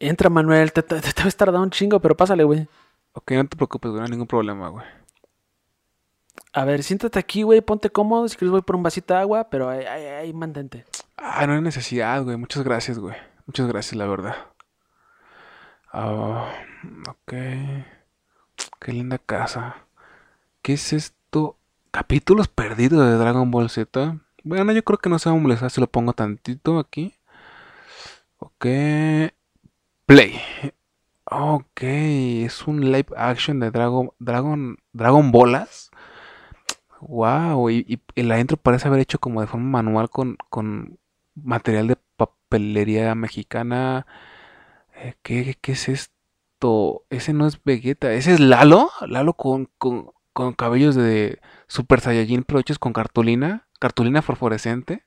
Entra, Manuel, te, te, te, te vas a tardar un chingo, pero pásale, güey. Ok, no te preocupes, güey, no hay ningún problema, güey. A ver, siéntate aquí, güey, ponte cómodo. Si quieres voy por un vasito de agua, pero ahí, ahí, ahí mantente. Ah, no hay necesidad, güey. Muchas gracias, güey. Muchas gracias, la verdad. Ah, ok. Qué linda casa. ¿Qué es esto? Capítulos perdidos de Dragon Ball Z. Bueno, yo creo que no se va a molestar si lo pongo tantito aquí. Ok. Play. Ok, es un live action de Dragon Dragon Dragon Bolas. Wow, y, y- y la intro parece haber hecho como de forma manual con, con material de papelería mexicana. Eh, ¿qué, qué es esto? Ese no es Vegeta, ese es Lalo. Lalo con, con, con cabellos de Super Saiyajin, pero hechos con cartulina, cartulina fosforescente.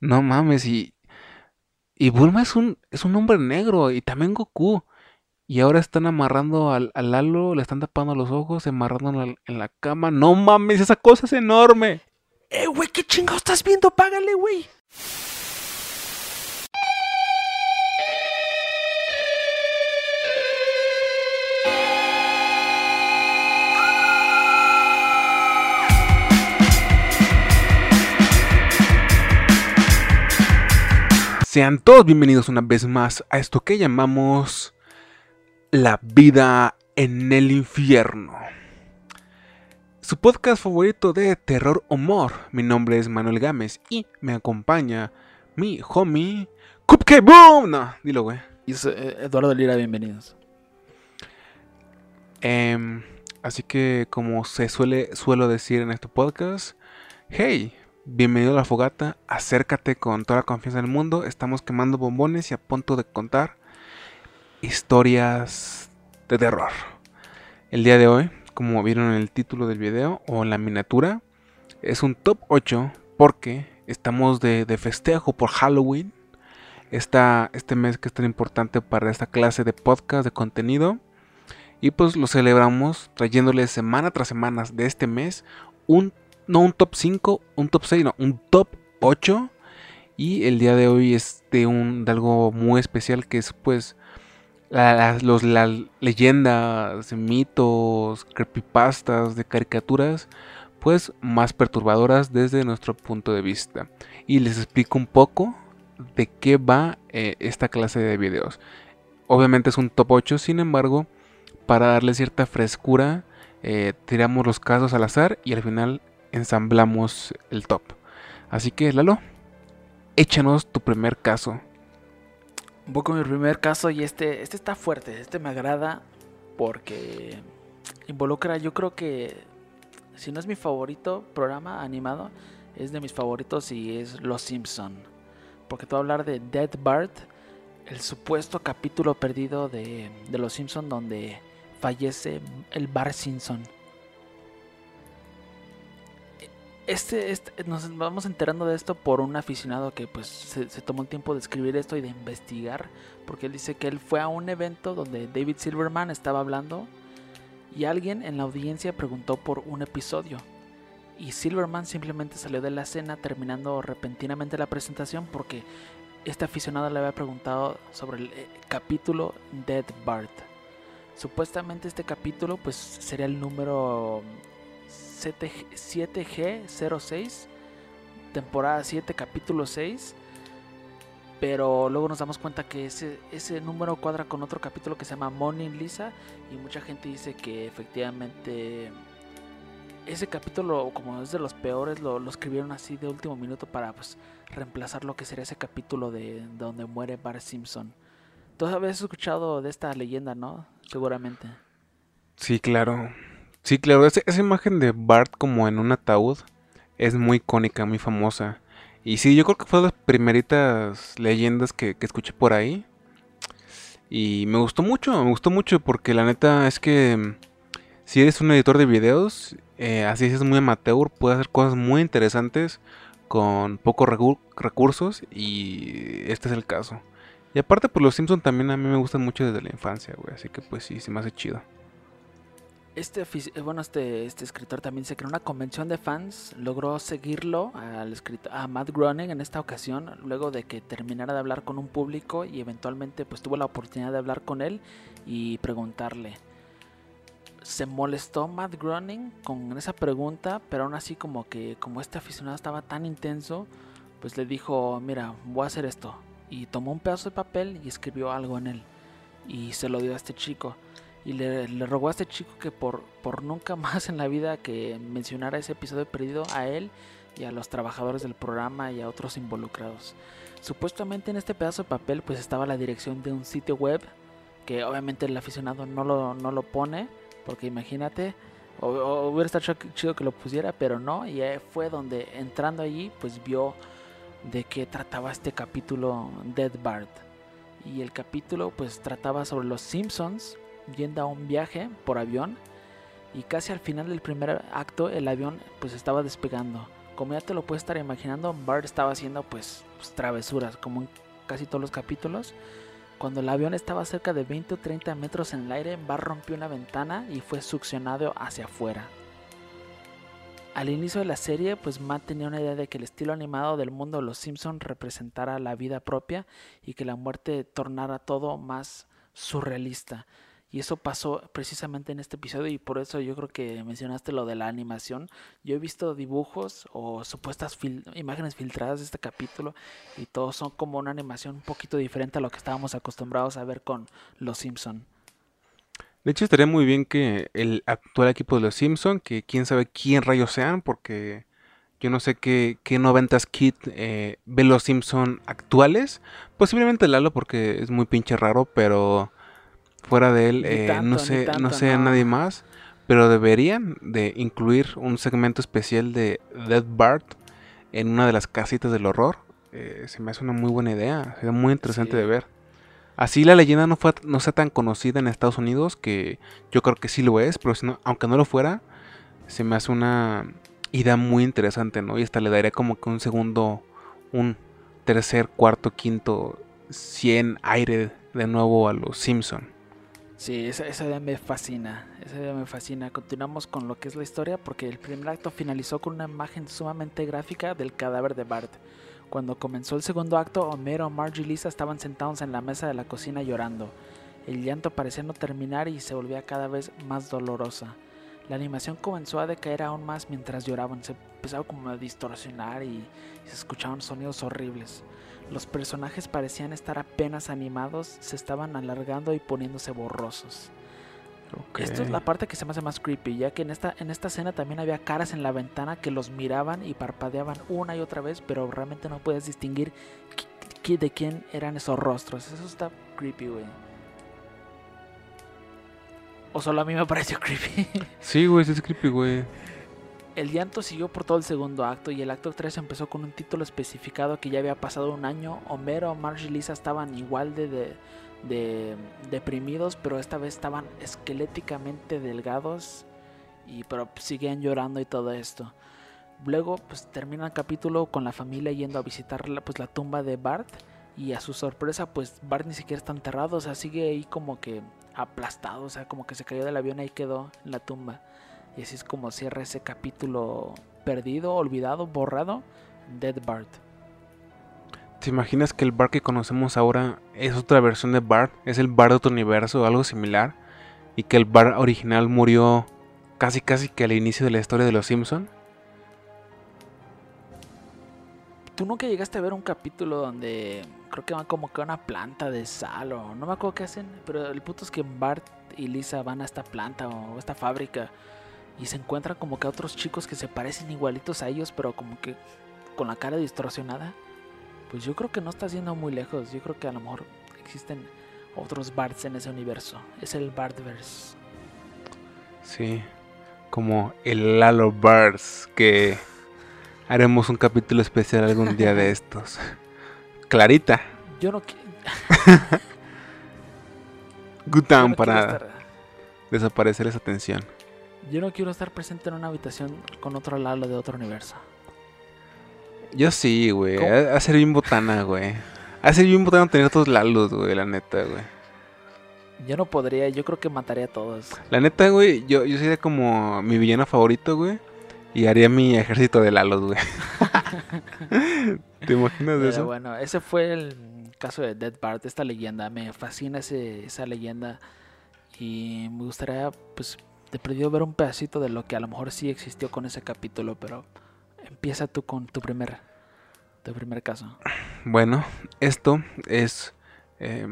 No mames, y, y Bulma es un, es un hombre negro, y también Goku. Y ahora están amarrando al, al Lalo, le están tapando los ojos, amarrando en la, en la cama. No mames, esa cosa es enorme. Eh, güey, ¿qué chingados estás viendo? Págale, güey. Sean todos bienvenidos una vez más a esto que llamamos La vida en el infierno. Su podcast favorito de terror humor. Mi nombre es Manuel Gámez y me acompaña mi homie Cupcake Boom. No, dilo, güey. Eh, Eduardo Lira, bienvenidos. Em, así que como se suele suelo decir en este podcast, hey, bienvenido a la fogata, acércate con toda la confianza del mundo, estamos quemando bombones y a punto de contar historias de terror. El día de hoy, como vieron en el título del video o en la miniatura, es un top 8 porque estamos de, de festejo por Halloween. Este mes que es tan importante para esta clase de podcast, de contenido. Y pues lo celebramos trayéndoles semana tras semana de este mes un, no un top 5, un top 6, no, un top 8. Y el día de hoy es de, un, de algo muy especial que es pues los, las leyendas, mitos, creepypastas de caricaturas pues más perturbadoras desde nuestro punto de vista. Y les explico un poco de qué va eh, esta clase de videos. Obviamente es un top 8, sin embargo, para darle cierta frescura, eh, tiramos los casos al azar y al final ensamblamos el top. Así que, Lalo, échanos tu primer caso. Un poco mi primer caso y este, este está fuerte, este me agrada porque involucra, yo creo que si no es mi favorito programa animado, es de mis favoritos y es Los Simpson. Porque te voy a hablar de Dead Bart, el supuesto capítulo perdido de, de Los Simpson donde fallece el Bart Simpson. Este, este- nos vamos enterando de esto por un aficionado que pues se, tomó el tiempo de escribir esto y de investigar, porque él dice que él fue a un evento donde David Silverman estaba hablando y alguien en la audiencia preguntó por un episodio. Y Silverman simplemente salió de la escena terminando repentinamente la presentación porque este aficionado le había preguntado sobre el eh, capítulo Dead Bart. Supuestamente este capítulo pues sería el número 7G06, temporada 7, capítulo 6. Pero luego nos damos cuenta que ese, ese número cuadra con otro capítulo que se llama Morning Lisa. Y mucha gente dice que efectivamente ese capítulo, como es de los peores, lo, lo escribieron así de último minuto para pues, reemplazar lo que sería ese capítulo de donde muere Bart Simpson. Tú habías escuchado de esta leyenda, ¿no? Seguramente. Sí, claro. Sí, claro. esa imagen de Bart como en un ataúd es muy icónica, muy famosa. Y sí, yo creo que fue de las primeritas leyendas que, que escuché por ahí. Y me gustó mucho, me gustó mucho porque la neta es que mm, si eres un editor de videos, eh, así es muy amateur, puedes hacer cosas muy interesantes con pocos recu- recursos y este es el caso. Y aparte, pues los Simpson también a mí me gustan mucho desde la infancia, güey. Así que pues sí, se me hace chido. Este, eh, bueno, este, este escritor también se creó una convención de fans, logró seguirlo al escritor, a Matt Groening en esta ocasión, luego de que terminara de hablar con un público y eventualmente pues tuvo la oportunidad de hablar con él y preguntarle. Se molestó Matt Groening con esa pregunta, pero aún así como que como este aficionado estaba tan intenso, pues le dijo, mira, voy a hacer esto. Y tomó un pedazo de papel y escribió algo en él. Y se lo dio a este chico y le, rogó a este chico que por, por nunca más en la vida que mencionara ese episodio perdido a él y a los trabajadores del programa y a otros involucrados. Supuestamente en este pedazo de papel pues estaba la dirección de un sitio web que obviamente el aficionado no lo, no lo pone porque imagínate, o, hubiera estado ch- chido que lo pusiera, pero no, y fue donde entrando allí pues vio de qué trataba este capítulo Dead Bart. Y el capítulo pues trataba sobre los Simpsons yendo a un viaje por avión y casi al final del primer acto el avión pues estaba despegando. Como ya te lo puedes estar imaginando, Bart estaba haciendo pues, pues, travesuras como en casi todos los capítulos. Cuando el avión estaba cerca de 20 o 30 metros en el aire, Bart rompió una ventana y fue succionado hacia afuera. Al inicio de la serie, pues Matt tenía una idea de que el estilo animado del mundo de los Simpsons representara la vida propia y que la muerte tornara todo más surrealista. Y eso pasó precisamente en este episodio y por eso yo creo que mencionaste lo de la animación. Yo he visto dibujos o supuestas imágenes filtradas de este capítulo y todos son como una animación un poquito diferente a lo que estábamos acostumbrados a ver con Los Simpson. De hecho, estaría muy bien que el actual equipo de los Simpson, que quién sabe quién rayos sean, porque yo no sé qué, qué 90s Kid eh, ve los Simpson actuales. Posiblemente Lalo, porque es muy pinche raro, pero fuera de él, eh, tanto, no sé, tanto, no sé a no. nadie más. Pero deberían de incluir un segmento especial de Dead Bart en una de las casitas del horror. Eh, se me hace una muy buena idea, sería muy interesante Sí. de ver. Así la leyenda no fue no sea tan conocida en Estados Unidos, que yo creo que sí lo es, pero si no- aunque no lo fuera, se me hace una idea muy interesante, ¿no? Y hasta le daría como que un segundo, un tercer, cuarto, quinto, 100 aire de nuevo a los Simpson. Sí, esa, idea me fascina, esa me fascina. Continuamos con lo que es la historia porque el primer acto finalizó con una imagen sumamente gráfica del cadáver de Bart. Cuando comenzó el segundo acto, Homero, Marge y Lisa estaban sentados en la mesa de la cocina llorando. El llanto parecía no terminar y se volvía cada vez más dolorosa. La animación comenzó a decaer aún más mientras lloraban, se empezaba como a distorsionar y se escuchaban sonidos horribles. Los personajes parecían estar apenas animados, se estaban alargando y poniéndose borrosos. Esto es la parte que se me hace más creepy, ya que en esta, en esta escena también había caras en la ventana que los miraban y parpadeaban una y otra vez, pero realmente no puedes distinguir de quién eran esos rostros. Eso está creepy, güey. O solo a mí me pareció creepy. Sí, güey, sí es creepy, güey. El llanto siguió por todo el segundo acto y el acto 3 empezó con un título especificado que ya había pasado un año. Homero, Marge y Lisa estaban igual de, de- de deprimidos, pero esta vez estaban esqueléticamente delgados y pero seguían llorando y todo esto. Luego pues termina el capítulo con la familia yendo a visitar la, pues, la tumba de Bart y a su sorpresa pues Bart ni siquiera está enterrado, o sea, sigue ahí como que aplastado, o sea, como que se cayó del avión y ahí quedó en la tumba. Y así es como cierra ese capítulo perdido, olvidado, borrado, Dead Bart. ¿Te imaginas que el Bart que conocemos ahora es otra versión de Bart? ¿Es el Bart de otro universo o algo similar? ¿Y que el Bart original murió casi casi que al inicio de la historia de los Simpson? ¿Tú nunca llegaste a ver un capítulo donde creo que van como que a una planta de sal o no me acuerdo qué hacen? Pero el punto es que Bart y Lisa van a esta planta o esta fábrica y se encuentran como que a otros chicos que se parecen igualitos a ellos, pero como que con la cara distorsionada. Pues yo creo que no está yendo muy lejos. Yo creo que a lo mejor existen otros Barts en ese universo. Es el Bartverse. Sí, como el Lalo Bars, que haremos un capítulo especial algún día de estos. Clarita, Yo no, qui- good time no quiero para desaparecer esa tensión. Yo no quiero estar presente en una habitación con otro Lalo de otro universo. Yo sí, güey, ¿Cómo? a, a ser bien botana, güey. A ser bien botana tener todos Lalos, güey, la neta, güey. Yo no podría, yo creo que mataría a todos. La neta, güey, yo, yo sería como mi villano favorito, güey. Y haría mi ejército de Lalos, güey. ¿Te imaginas Pero eso? bueno, ese fue el caso de Dead Bart, esta leyenda. Me fascina ese, esa leyenda. Y me gustaría, pues, perdido ver un pedacito de lo que a lo mejor sí existió con ese capítulo. Pero empieza tú con tu primer, tu primer caso. Bueno, esto es eh,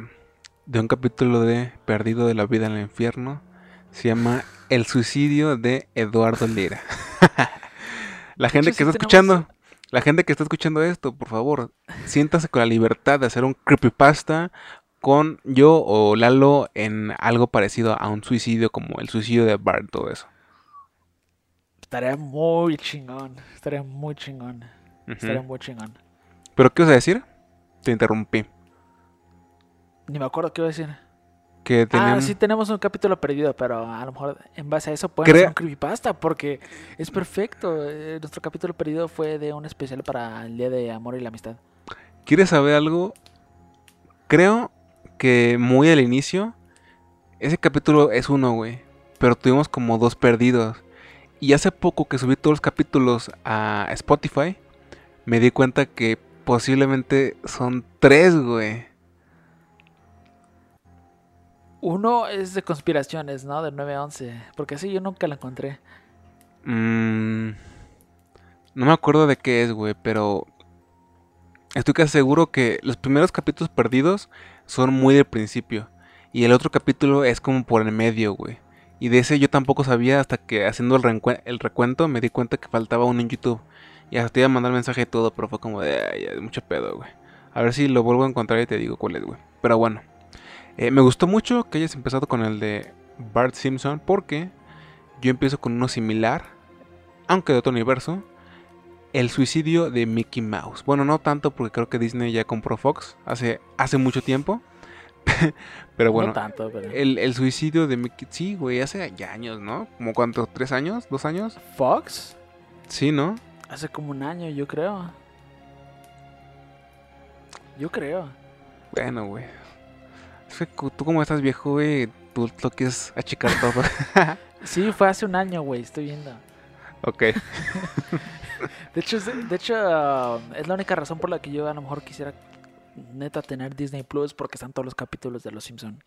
de un capítulo de Perdido de la vida en el infierno. Se llama El suicidio de Eduardo Lira. la gente hecho, que sí está tenemos- escuchando, la gente que está escuchando esto, por favor, siéntase con la libertad de hacer un creepypasta con yo o Lalo en algo parecido a un suicidio como el suicidio de Bart, todo eso. Estaría muy chingón. Estaría muy chingón. Estaría muy chingón. ¿Pero qué vas a decir? Te interrumpí. Ni me acuerdo qué iba a decir. Que tenían... Ah, sí tenemos un capítulo perdido, pero a lo mejor en base a eso pueden Crea- hacer un creepypasta porque es perfecto. Eh, nuestro capítulo perdido fue de un especial para el Día de Amor y la Amistad. ¿Quieres saber algo? Creo que muy al inicio, ese capítulo es uno, güey. Pero tuvimos como dos perdidos. Y hace poco que subí todos los capítulos a Spotify, me di cuenta que posiblemente son tres, güey. Uno es de conspiraciones, ¿no? De 9-11. Porque así yo nunca la encontré. Mm, no me acuerdo de qué es, güey, pero estoy casi seguro que los primeros capítulos perdidos son muy del principio. Y el otro capítulo es como por el medio, güey. Y de ese yo tampoco sabía hasta que haciendo el, recuento me di cuenta que faltaba uno en YouTube. Y hasta te iba a mandar mensaje y todo, pero fue como de, ay, mucho pedo, güey. A ver si lo vuelvo a encontrar y te digo cuál es, güey. Pero bueno, Eh, me gustó mucho que hayas empezado con el de Bart Simpson porque yo empiezo con uno similar, aunque de otro universo. El suicidio de Mickey Mouse. Bueno, no tanto porque creo que Disney ya compró Fox hace, hace mucho tiempo. pero bueno, no tanto, pero... el, el suicidio de Mickey... Sí, güey, hace ya años, ¿no? ¿Como cuánto? ¿Tres años? ¿Dos años? Fox, Sí, ¿no? hace como un año, yo creo. Yo creo. Bueno, güey. Es que cu- tú como estás viejo, güey, tú lo quieres achicar todo. Sí, fue hace un año, güey, estoy viendo. ok. De hecho, es- de hecho ah, es la única razón por la que yo a lo mejor quisiera neta tener Disney Plus porque están todos los capítulos de Los Simpson.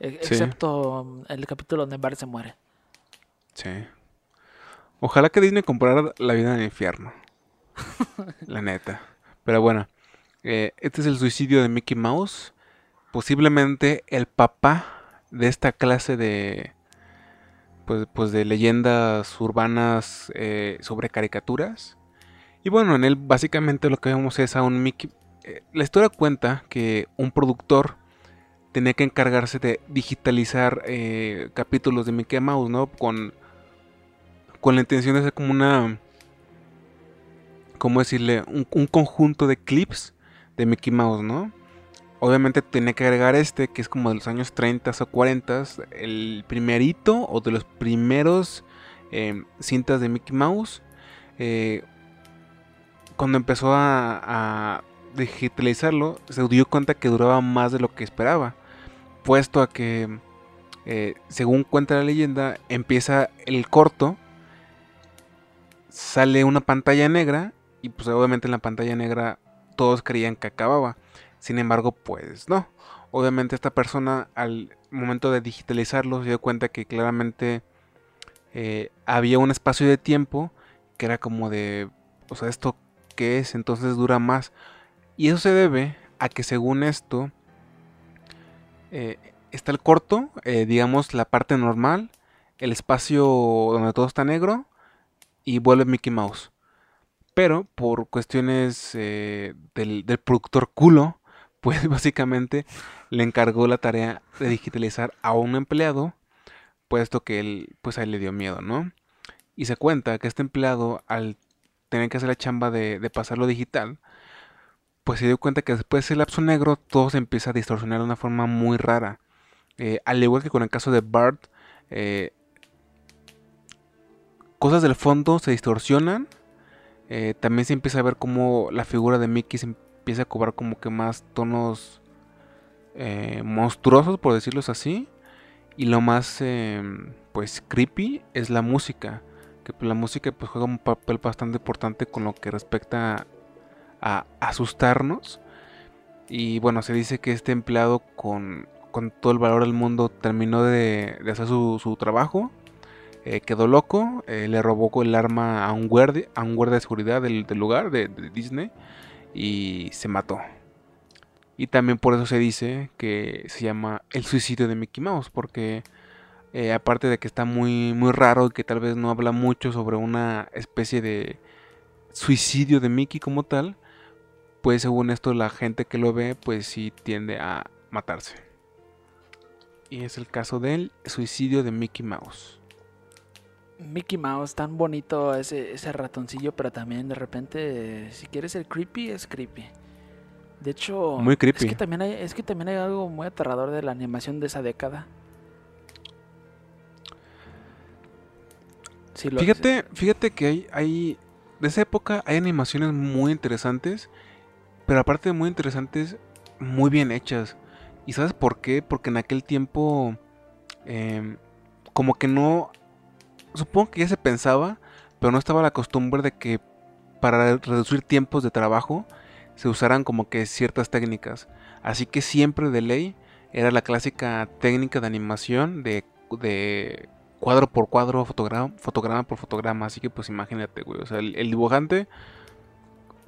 E- Sí. Excepto um, el capítulo donde Bart se muere. Sí. Ojalá que Disney comprara la vida en el infierno. la neta. Pero bueno, eh, este es el suicidio de Mickey Mouse. Posiblemente el papá de esta clase de. Pues, pues de leyendas urbanas eh, sobre caricaturas. Y bueno, en él básicamente lo que vemos es a un Mickey. eh, la historia cuenta que un productor tenía que encargarse de digitalizar eh, capítulos de Mickey Mouse, ¿no? Con, con la intención de hacer como una, ¿cómo decirle? Un, un conjunto de clips de Mickey Mouse, ¿no? Obviamente tenía que agregar este, que es como de los años 30 o 40, el primerito o de los primeros eh, cintas de Mickey Mouse. Eh, cuando empezó a, a digitalizarlo, se dio cuenta que duraba más de lo que esperaba. Puesto a que, eh, según cuenta la leyenda, empieza el corto, sale una pantalla negra y pues obviamente en la pantalla negra todos creían que acababa. Sin embargo, pues no. Obviamente esta persona al momento de digitalizarlo se dio cuenta que claramente eh, había un espacio de tiempo que era como de, o sea, ¿esto qué es? Entonces dura más. Y eso se debe a que según esto, eh, está el corto, eh, digamos la parte normal, el espacio donde todo está negro y vuelve Mickey Mouse. Pero por cuestiones del, del productor culo, pues básicamente le encargó la tarea de digitalizar a un empleado, puesto que él, pues a él le dio miedo, ¿no? Y se cuenta que este empleado, al tener que hacer la chamba de, de pasarlo digital, pues se dio cuenta que después de ese lapso negro todo se empieza a distorsionar de una forma muy rara. Eh, al igual que con el caso de Bart, eh, cosas del fondo se distorsionan. Eh, también se empieza a ver como la figura de Mickey se empieza a cobrar como que más tonos eh, monstruosos, por decirlo así. Y lo más, em, pues, creepy es la música. Que la música pues, juega un papel bastante importante con lo que respecta a asustarnos. Y bueno, se dice que este empleado con, con todo el valor del mundo terminó de, hacer su, trabajo. Eh, quedó loco, eh, le robó el arma a un guardia, a un guardia de seguridad del, lugar de, Disney y se mató. Y también por eso se dice que se llama el suicidio de Mickey Mouse, porque eh, aparte de que está muy, muy raro y que tal vez no habla mucho sobre una especie de suicidio de Mickey como tal, pues según esto la gente que lo ve pues sí tiende a matarse. Y es el caso del suicidio de Mickey Mouse. Mickey Mouse, tan bonito ese, ese ratoncillo, pero también de repente, si quieres ser creepy, es creepy. De hecho, muy creepy. Es que también hay, es que también hay algo muy aterrador de la animación de esa década. fíjate, fíjate que hay, hay, de esa época hay animaciones muy interesantes, pero aparte de muy interesantes, muy bien hechas. ¿Y sabes por qué? Porque en aquel tiempo, em, como que no, supongo que ya se pensaba, pero no estaba la costumbre de que para reducir tiempos de trabajo se usaran como que ciertas técnicas. Así que siempre de ley era la clásica técnica de animación de, de cuadro por cuadro, fotograma, por fotograma. Así que pues imagínate, güey. O sea, el, el dibujante,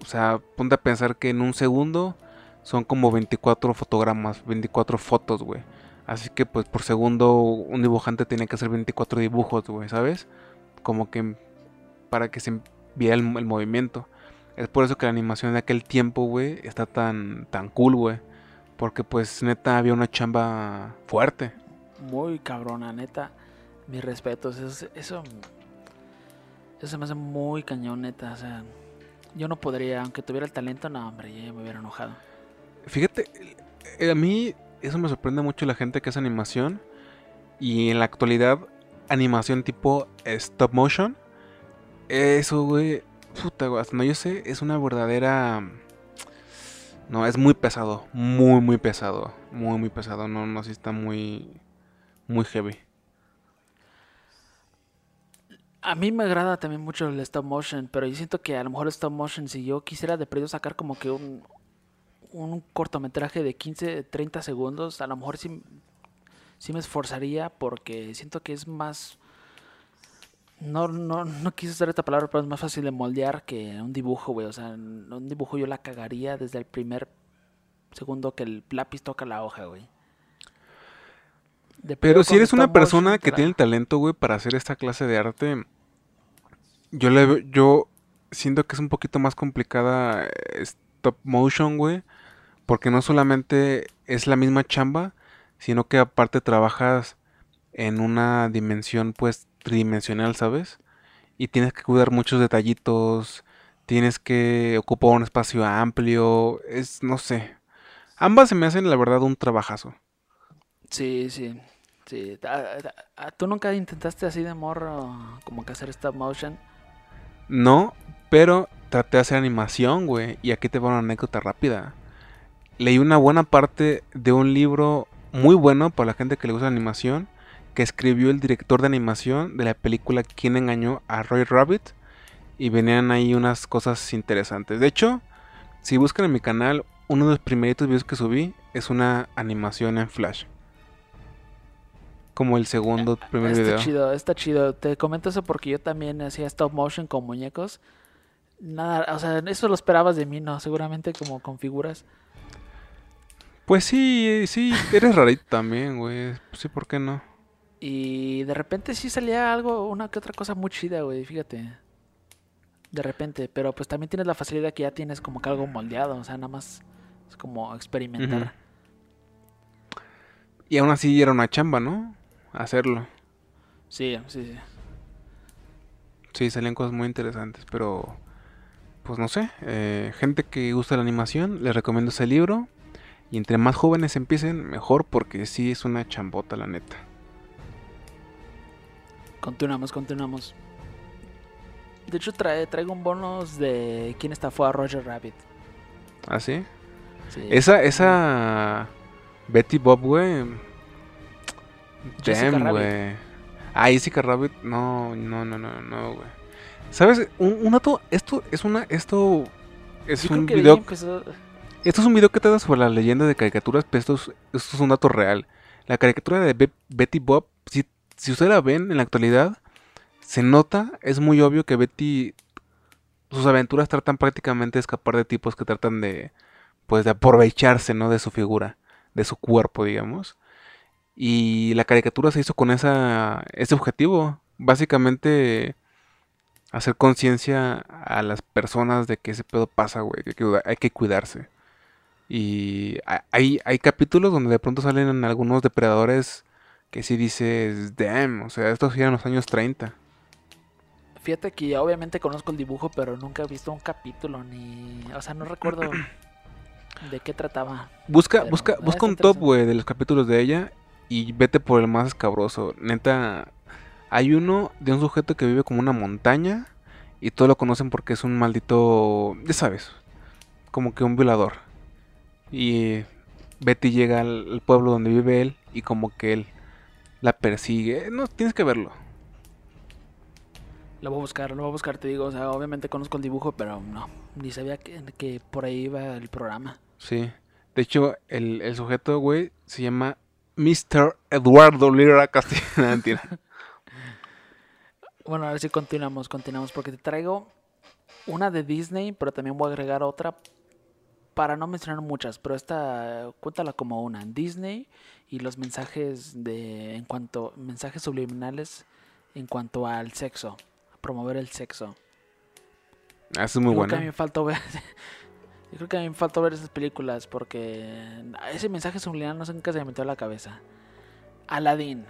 o sea, ponte a pensar que en un segundo son como 24 fotogramas, 24 fotos, güey. Así que pues por segundo un dibujante tiene que hacer 24 dibujos, güey, ¿sabes? Como que para que se vea el, movimiento. Es por eso que la animación de aquel tiempo, güey, está tan, tan cool, güey. Porque pues neta había una chamba fuerte. Muy cabrona, neta. Mis respetos. Eso, eso, eso se me hace muy cañón, neta. O sea, yo no podría, aunque tuviera el talento, no, hombre, ya me hubiera enojado. Fíjate, eh, a mí eso me sorprende mucho la gente que hace animación. Y en la actualidad, animación tipo stop motion. Eso, güey. Puta, güey. No yo sé, es una verdadera. No, es muy pesado. Muy, muy pesado. Muy, muy pesado. No, no, sí está muy. Muy heavy. A mí me agrada también mucho el stop motion, pero yo siento que a lo mejor el stop motion, si yo quisiera de periodo sacar como que un, un cortometraje de 15, 30 segundos, a lo mejor sí, sí me esforzaría porque siento que es más... No, no, no quise usar esta palabra, pero es más fácil de moldear que un dibujo, güey. O sea, un dibujo yo la cagaría desde el primer segundo que el lápiz toca la hoja, güey. pero si eres una persona que tiene el talento, güey, para hacer esta clase de arte, yo le yo siento que es un poquito más complicada eh, stop motion, güey, porque no solamente es la misma chamba, sino que aparte trabajas en una dimensión pues tridimensional, ¿sabes? Y tienes que cuidar muchos detallitos, tienes que ocupar un espacio amplio, es, no sé. Ambas se me hacen la verdad un trabajazo. Sí, sí. Sí. ¿Tú nunca intentaste así de morro como que hacer stop motion? No, pero traté de hacer animación, güey. Y aquí te va una anécdota rápida leí una buena parte de un libro muy bueno para la gente que le gusta la animación, que escribió el director de animación de la película Quién engañó a Roy Rabbit. Y venían ahí unas cosas interesantes. De hecho, si buscan en mi canal, uno de los primeritos videos que subí es una animación en Flash. Como el segundo ah, primer está chido, está chido. Te comento eso porque yo también hacía stop motion con muñecos. Nada, o sea, eso lo esperabas de mí, ¿no? Seguramente como con figuras. Pues sí, sí, eres rarito también, güey. Sí, ¿por qué no? Y de repente sí salía algo, una que otra cosa muy chida, güey, fíjate. De repente, pero pues también tienes la facilidad que ya tienes como que algo moldeado, o sea, nada más es como experimentar. Y aún así era una chamba, ¿no? Hacerlo. Sí, sí, sí. Sí, salían cosas muy interesantes, pero pues no sé, eh, gente que gusta la animación, les recomiendo ese libro. Y entre más jóvenes empiecen, mejor, porque sí es una chambota, la neta. Continuamos, continuamos. De hecho, trae, traigo un bonus de quién fue a Roger Rabbit. ¿Ah, sí? sí. Esa, esa. Betty Bob, güey. Damn, güey. Ah, Jessica Rabbit. No, no, no, no, no, güey. ¿Sabes? Un, un dato. Esto es una. Esto es Yo creo un que de ahí video. empezó- Esto es un video que trata sobre la leyenda de caricaturas, pero esto es, esto es un dato real. La caricatura de Be- Betty Bob, si, si ustedes la ven en la actualidad, se nota, es muy obvio que Betty, sus aventuras tratan prácticamente de escapar de tipos que tratan de, pues, de aprovecharse, ¿no? De su figura, de su cuerpo, digamos. Y la caricatura se hizo con esa, ese objetivo, básicamente hacer conciencia a las personas de que ese pedo pasa, güey, que hay que cuidarse. Y ha- hay, hay capítulos donde de pronto salen algunos depredadores que sí dices, damn, o sea, estos eran los años 30. Fíjate que obviamente conozco el dibujo, pero nunca he visto un capítulo ni. O sea, no recuerdo de qué trataba. Busca, Pero, busca, busca un top, güey, de los capítulos de ella y vete por el más escabroso. Neta, hay uno de un sujeto que vive como una montaña y todos lo conocen porque es un maldito, ya sabes, como que un violador. Y Betty llega al, pueblo donde vive él y como que él la persigue. No, tienes que verlo. Lo voy a buscar, lo voy a buscar, te digo. O sea, obviamente conozco el dibujo, pero no. Ni sabía que, que por ahí iba el programa. Sí. De hecho, el, el sujeto, güey, se llama Mr. Eduardo Lira Castillo. Bueno, a ver si continuamos, continuamos, porque te traigo una de Disney, pero también voy a agregar otra para no mencionar muchas, pero esta cuéntala como una. Disney y los mensajes de en cuanto mensajes subliminales en cuanto al sexo, promover el sexo. Ah, Eso es muy Yo creo que a bueno. mí me faltó ver Yo creo que a mí me faltó ver esas películas porque ese mensaje subliminal no sé nunca se me metió a la cabeza. Aladdin.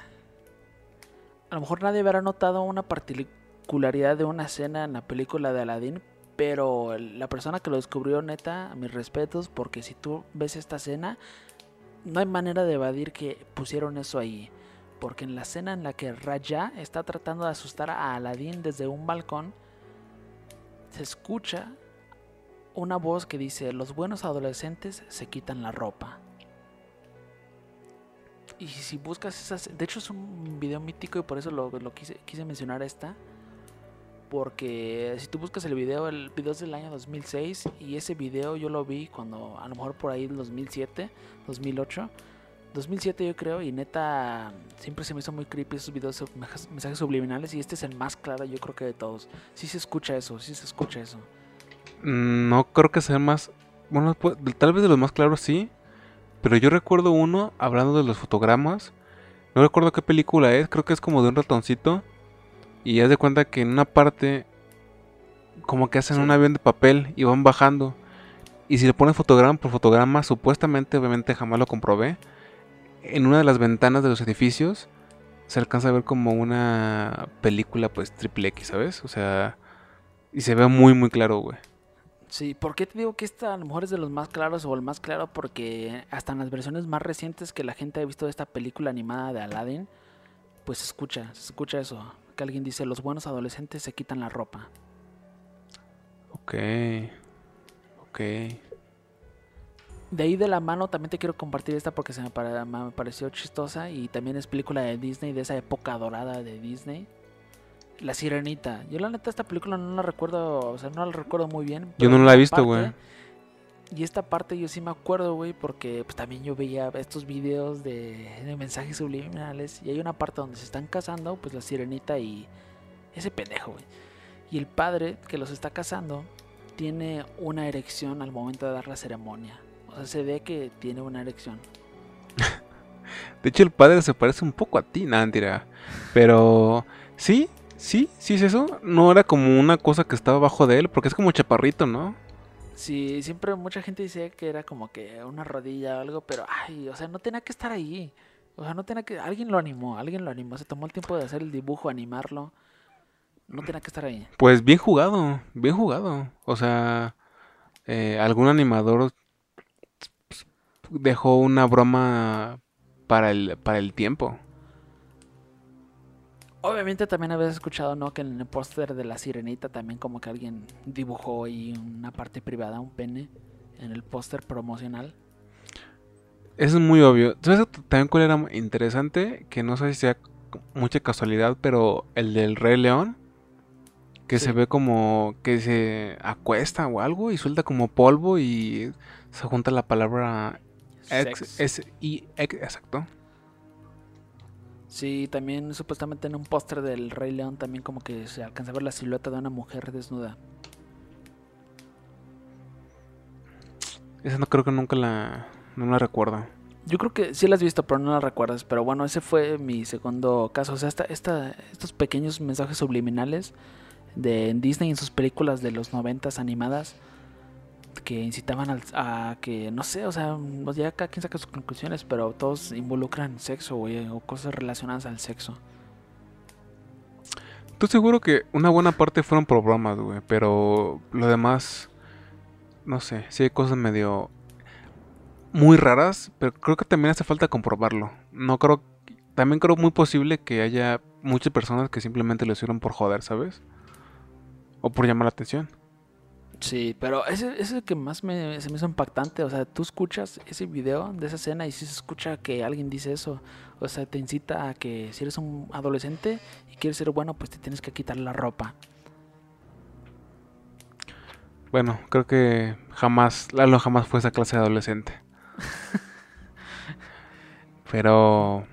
A lo mejor nadie habrá notado una particularidad de una escena en la película de Aladdin, pero la persona que lo descubrió, neta, mis respetos, porque si tú ves esta escena, no hay manera de evadir que pusieron eso ahí. Porque en la escena en la que Raja está tratando de asustar a Aladdin desde un balcón, se escucha una voz que dice, los buenos adolescentes se quitan la ropa. Y si buscas esas... De hecho es un video mítico y por eso lo, lo quise, quise mencionar esta. Porque si tú buscas el video, el video es del año 2006 y ese video yo lo vi cuando a lo mejor por ahí el 2007, 2008. 2007 yo creo y neta siempre se me hizo muy creepy esos videos mensajes subliminales y este es el más claro yo creo que de todos. Sí se escucha eso, sí se escucha eso. Mm, No creo que sea más. Bueno, pu- tal vez de los más claros sí. Pero yo recuerdo uno hablando de los fotogramas. No recuerdo qué película es. Creo que es como de un ratoncito. Y haz de cuenta que en una parte. Como que hacen Sí. un avión de papel y van bajando. Y si le pones fotograma por fotograma, supuestamente, obviamente jamás lo comprobé. En una de las ventanas de los edificios se alcanza a ver como una película, pues triple X, ¿sabes? O sea, y se ve muy, muy claro, güey. Sí, ¿por qué te digo que esta a lo mejor es de los más claros o el más claro? Porque hasta en las versiones más recientes que la gente ha visto de esta película animada de Aladdin, pues se escucha, se escucha eso. Que alguien dice, los buenos adolescentes se quitan la ropa. Ok. Ok. De ahí de la mano también te quiero compartir esta porque se me, pare- me pareció chistosa y también es película de Disney, de esa época dorada de Disney. La Sirenita. Yo la neta esta película no la recuerdo, o sea, no la recuerdo muy bien. Yo no la he visto, güey. Y esta parte yo sí me acuerdo, güey, porque pues también yo veía estos videos de, mensajes subliminales y hay una parte donde se están casando, pues la Sirenita y ese pendejo, güey. Y el padre que los está casando tiene una erección al momento de dar la ceremonia. O sea, se ve que tiene una erección. De hecho, el padre se parece un poco a ti, nada, mentira. Pero sí, sí, sí es eso. No era como una cosa que estaba abajo de él, porque es como chaparrito, ¿no? Sí, siempre mucha gente decía que era como que una rodilla o algo, pero ay, o sea, no tenía que estar ahí. O sea, no tenía que. Alguien lo animó, alguien lo animó. Se tomó el tiempo de hacer el dibujo, animarlo. No tenía que estar ahí. Pues bien jugado, bien jugado. O sea, eh, algún animador dejó una broma para el, para el tiempo. Obviamente también habías escuchado, ¿no? Que en el póster de la sirenita también como que alguien dibujó ahí una parte privada, un pene, en el póster promocional. Eso es muy obvio. ¿Sabes también cuál era interesante? Que no sé si sea mucha casualidad, pero el del Rey León, que Sí. se ve como que se acuesta o algo y suelta como polvo y se junta la palabra ex, Sex. es y ex, exacto. Sí, también supuestamente en un póster del Rey León también como que se alcanza a ver la silueta de una mujer desnuda. Esa no creo que nunca la no la recuerdo. Yo creo que sí la has visto, pero no la recuerdas. Pero bueno, ese fue mi segundo caso. O sea, esta, esta, estos pequeños mensajes subliminales de Disney en sus películas de los noventas animadas que incitaban al- a que, no sé, o sea, pues ya cada quien saca sus conclusiones, pero todos involucran sexo, güey, o cosas relacionadas al sexo. Estoy seguro que una buena parte fueron por bromas, güey, pero lo demás no sé, sí hay cosas medio muy raras, pero creo que también hace falta comprobarlo. No creo también creo muy posible que haya muchas personas que simplemente lo hicieron por joder, ¿sabes? O por llamar la atención. Sí, pero ese ese es el que más me, se me hizo impactante. O sea, tú escuchas ese video de esa escena y si se escucha que alguien dice eso. O sea, te incita a que si eres un adolescente y quieres ser bueno, pues te tienes que quitar la ropa. Bueno, creo que jamás, Lalo jamás fue esa clase de adolescente. Pero,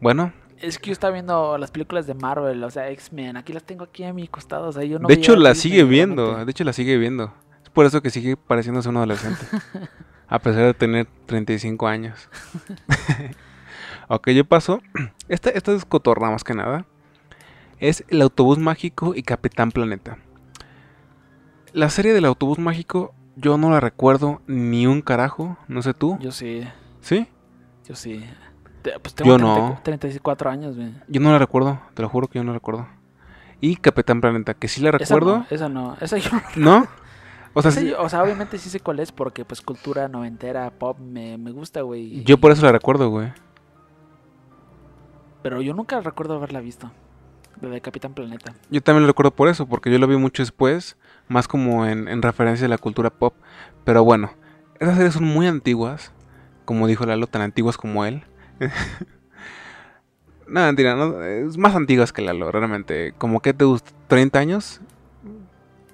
bueno, Es que yo estaba viendo las películas de Marvel, o sea, X-Men. Aquí las tengo aquí a mi costado. O sea, yo no de hecho la sigue viendo, realmente. de hecho la sigue viendo. Es por eso que sigue pareciéndose un adolescente. a pesar de tener 35 años. ok, yo paso. Esta, esta es cotorra más que nada. Es El Autobús Mágico y Capitán Planeta. La serie del Autobús Mágico yo no la recuerdo ni un carajo, no sé tú. Yo sí, ¿Sí? yo sí. Pues tengo Yo 30 no. 34 años, güey. Yo no la recuerdo, te lo juro que yo no la recuerdo. Y Capitán Planeta, que sí la Esa recuerdo, no, esa no. Esa yo no ¿no? O sea, Esa sí- o sea, obviamente sí sé cuál es porque pues cultura noventera, pop, me, me gusta, güey. yo por eso la recuerdo, güey. Pero yo nunca recuerdo haberla visto. La de Capitán Planeta. Yo también lo recuerdo por eso, porque yo lo vi mucho después, más como en, en referencia a la cultura pop. Pero bueno, esas series son muy antiguas, como dijo Lalo, tan antiguas como él. no, mentira, no, es más antiguas que Lalo, realmente. Como que te gusta, 30 años,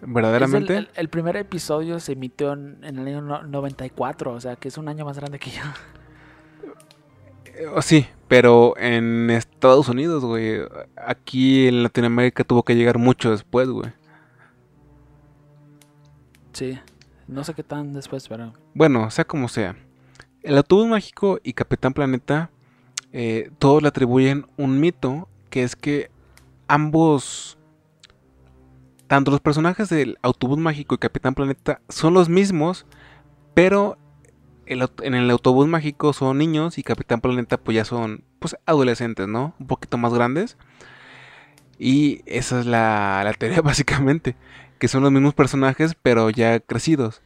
verdaderamente. El, el- el primer episodio se emitió en, en el año no- 94, o sea que es un año más grande que yo. Eh, oh, sí, pero en Estados Unidos, güey. Aquí en Latinoamérica tuvo que llegar mucho después, güey. Sí, no sé qué tan después, pero... Bueno, sea como sea. El autobús mágico y Capitán Planeta, eh, todos le atribuyen un mito, que es que ambos, tanto los personajes del autobús mágico y Capitán Planeta son los mismos, pero en el autobús mágico son niños y Capitán Planeta pues ya son pues adolescentes, ¿no? Un poquito más grandes. Y esa es la, la teoría básicamente, que son los mismos personajes pero ya crecidos.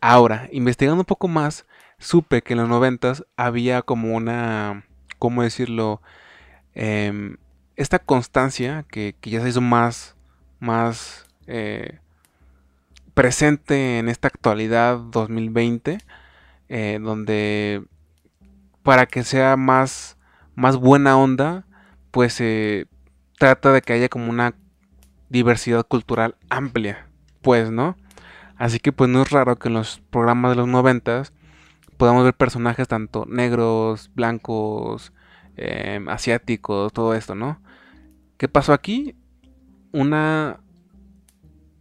Ahora, investigando un poco más, supe que en los noventas había como una, ¿cómo decirlo? Em, esta constancia que, ya se hizo más, más eh, presente en esta actualidad 2020, eh, donde para que sea más, más buena onda, pues se trata de que haya como una diversidad cultural amplia, pues, ¿no? Así que pues no es raro que en los programas de los noventas podamos ver personajes tanto negros, blancos, em, asiáticos, todo esto, ¿no? ¿Qué pasó aquí? Una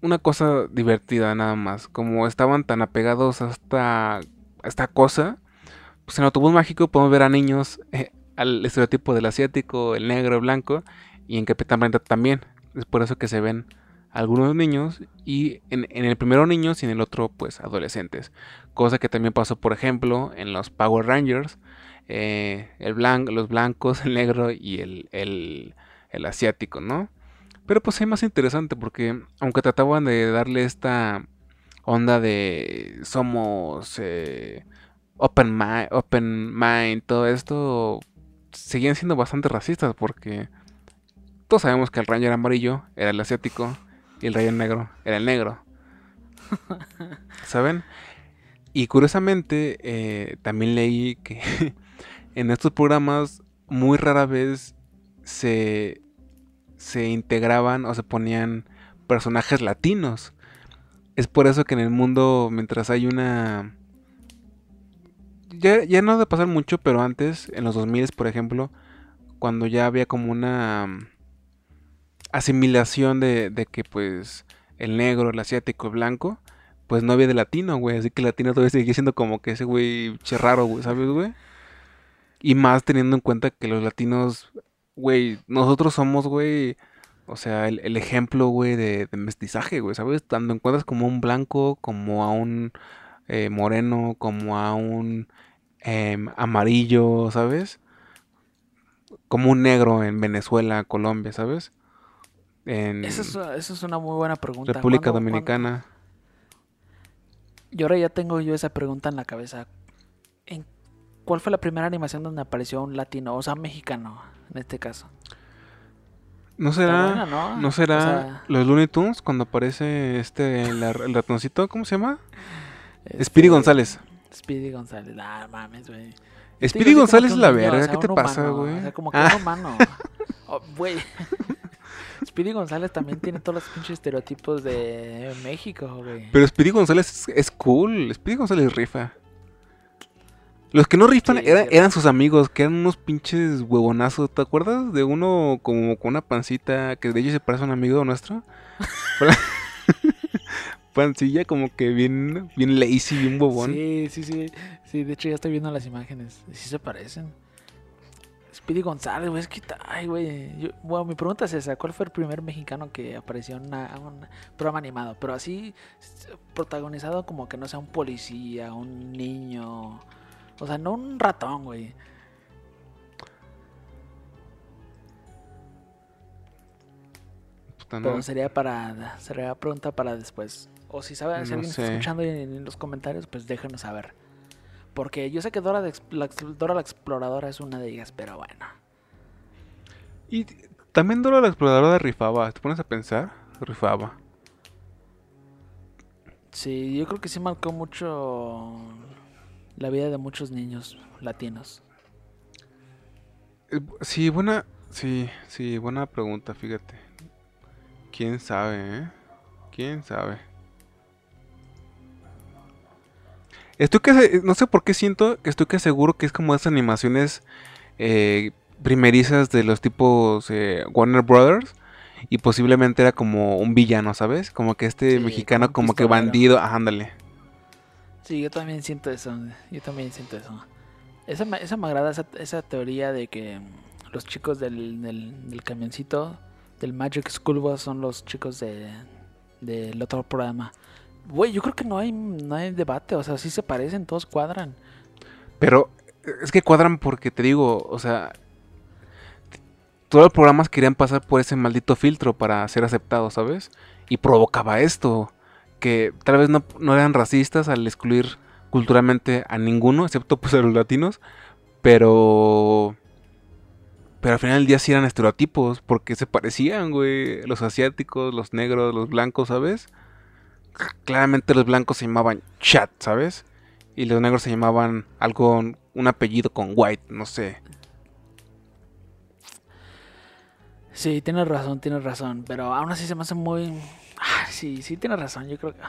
una cosa divertida nada más. Como estaban tan apegados a esta, a esta cosa, pues en Autobús Mágico podemos ver a niños eh, al estereotipo del asiático, el negro, el blanco, y en Capitán Planeta también. Es por eso que se ven algunos niños y en, en el primero niños y en el otro pues adolescentes. Cosa que también pasó por ejemplo en los Power Rangers. eh, el blan- los blancos, el negro y el, el, el asiático, ¿no? Pero pues es más interesante porque aunque trataban de darle esta onda de somos eh, open, mind, open mind, todo esto, seguían siendo bastante racistas porque todos sabemos que el Ranger amarillo era el asiático y el Ranger negro era el negro. ¿Saben? Y curiosamente, eh, también leí que en estos programas muy rara vez se, se integraban o se ponían personajes latinos. Es por eso que en el mundo, mientras hay una... Ya, ya no de pasar mucho, pero antes, en los 2000, por ejemplo, cuando ya había como una asimilación de, que pues el negro, el asiático, el blanco, pues no había de latino, güey. Así que el latino todavía sigue siendo como que ese güey che raro, güey, ¿sabes, güey? Y más teniendo en cuenta que los latinos, güey, nosotros somos, güey, o sea, el, ejemplo, güey, de, de mestizaje, güey, ¿sabes? Tanto encuentras como a un blanco, como a un eh, moreno, como a un em, amarillo, ¿sabes? Como un negro en Venezuela, Colombia, ¿sabes? En Esa es, esa es una muy buena pregunta. República ¿Cuándo- Dominicana. cuándo- Y ahora ya tengo yo esa pregunta en la cabeza. ¿En ¿Cuál fue la primera animación donde apareció un latino, o sea, mexicano, en este caso? ¿No será, buena, ¿no? ¿no O será sea- los Looney Tunes cuando aparece este, el, el ratoncito? ¿Cómo se llama? Este, Speedy González. Speedy González. Ah, mames, güey. Speedy González es la niño, o verga. sea, ¿Qué te un pasa, humano, güey? O sea, como que Ah. un humano. Oh, Güey. Speedy González también tiene todos los pinches estereotipos de México, güey. Pero Speedy González es, es cool. Speedy González rifa. Los que no rifan Sí, era- cierto. eran sus amigos, que eran unos pinches huevonazos. ¿Te acuerdas de uno como con una pancita que de hecho se parece a un amigo nuestro? Pancilla como que bien, bien lazy, bien bobón. Sí, sí, sí. Sí, de hecho ya estoy viendo las imágenes. Sí se parecen. Speedy González, güey, es que... Ay, güey. Bueno, mi pregunta es esa. ¿Cuál fue el primer mexicano que apareció en un programa animado? Pero así, protagonizado como que no sea un policía, un niño... O sea, no un ratón, güey. Puta, no. Pero sería para... Sería pregunta para después. O si sabe, si No alguien está escuchando en, en los comentarios, pues déjenos saber. Porque yo sé que Dora, la Ex- la, Dora la Exploradora es una de ellas, pero bueno. Y también Dora la exploradora rifaba. ¿Te pones a pensar? Rifaba. Sí, yo creo que sí marcó mucho la vida de muchos niños latinos. Eh, Sí, buena. Sí, sí, buena pregunta, fíjate. ¿Quién sabe, eh? ¿Quién sabe? Estoy que no sé por qué siento que estoy que seguro que es como esas animaciones eh, primerizas de los tipos eh, Warner Brothers y posiblemente era como un villano, ¿sabes? Como que este Sí, mexicano como que bandido, ah, ándale. Sí, yo también siento eso. Yo también siento eso. Esa, me- esa me agrada, esa, esa teoría de que los chicos del, del, del camioncito, del Magic School Bus, son los chicos de del otro programa. Güey, yo creo que no hay, no hay debate. O sea, sí se parecen, todos cuadran. Pero es que cuadran porque te digo, o sea, todos los programas querían pasar por ese maldito filtro para ser aceptados, ¿sabes? Y provocaba esto, que tal vez no, no eran racistas al excluir culturalmente a ninguno, excepto pues a los latinos, pero... Pero al final del día sí eran estereotipos, porque se parecían, güey, los asiáticos, los negros, los blancos, ¿sabes? Claramente los blancos se llamaban chat, ¿sabes? Y los negros se llamaban algo, un apellido con white, no sé. Sí, tienes razón, tienes razón. Pero aún así se me hace muy. Ah, sí, sí, tienes razón. Yo creo que.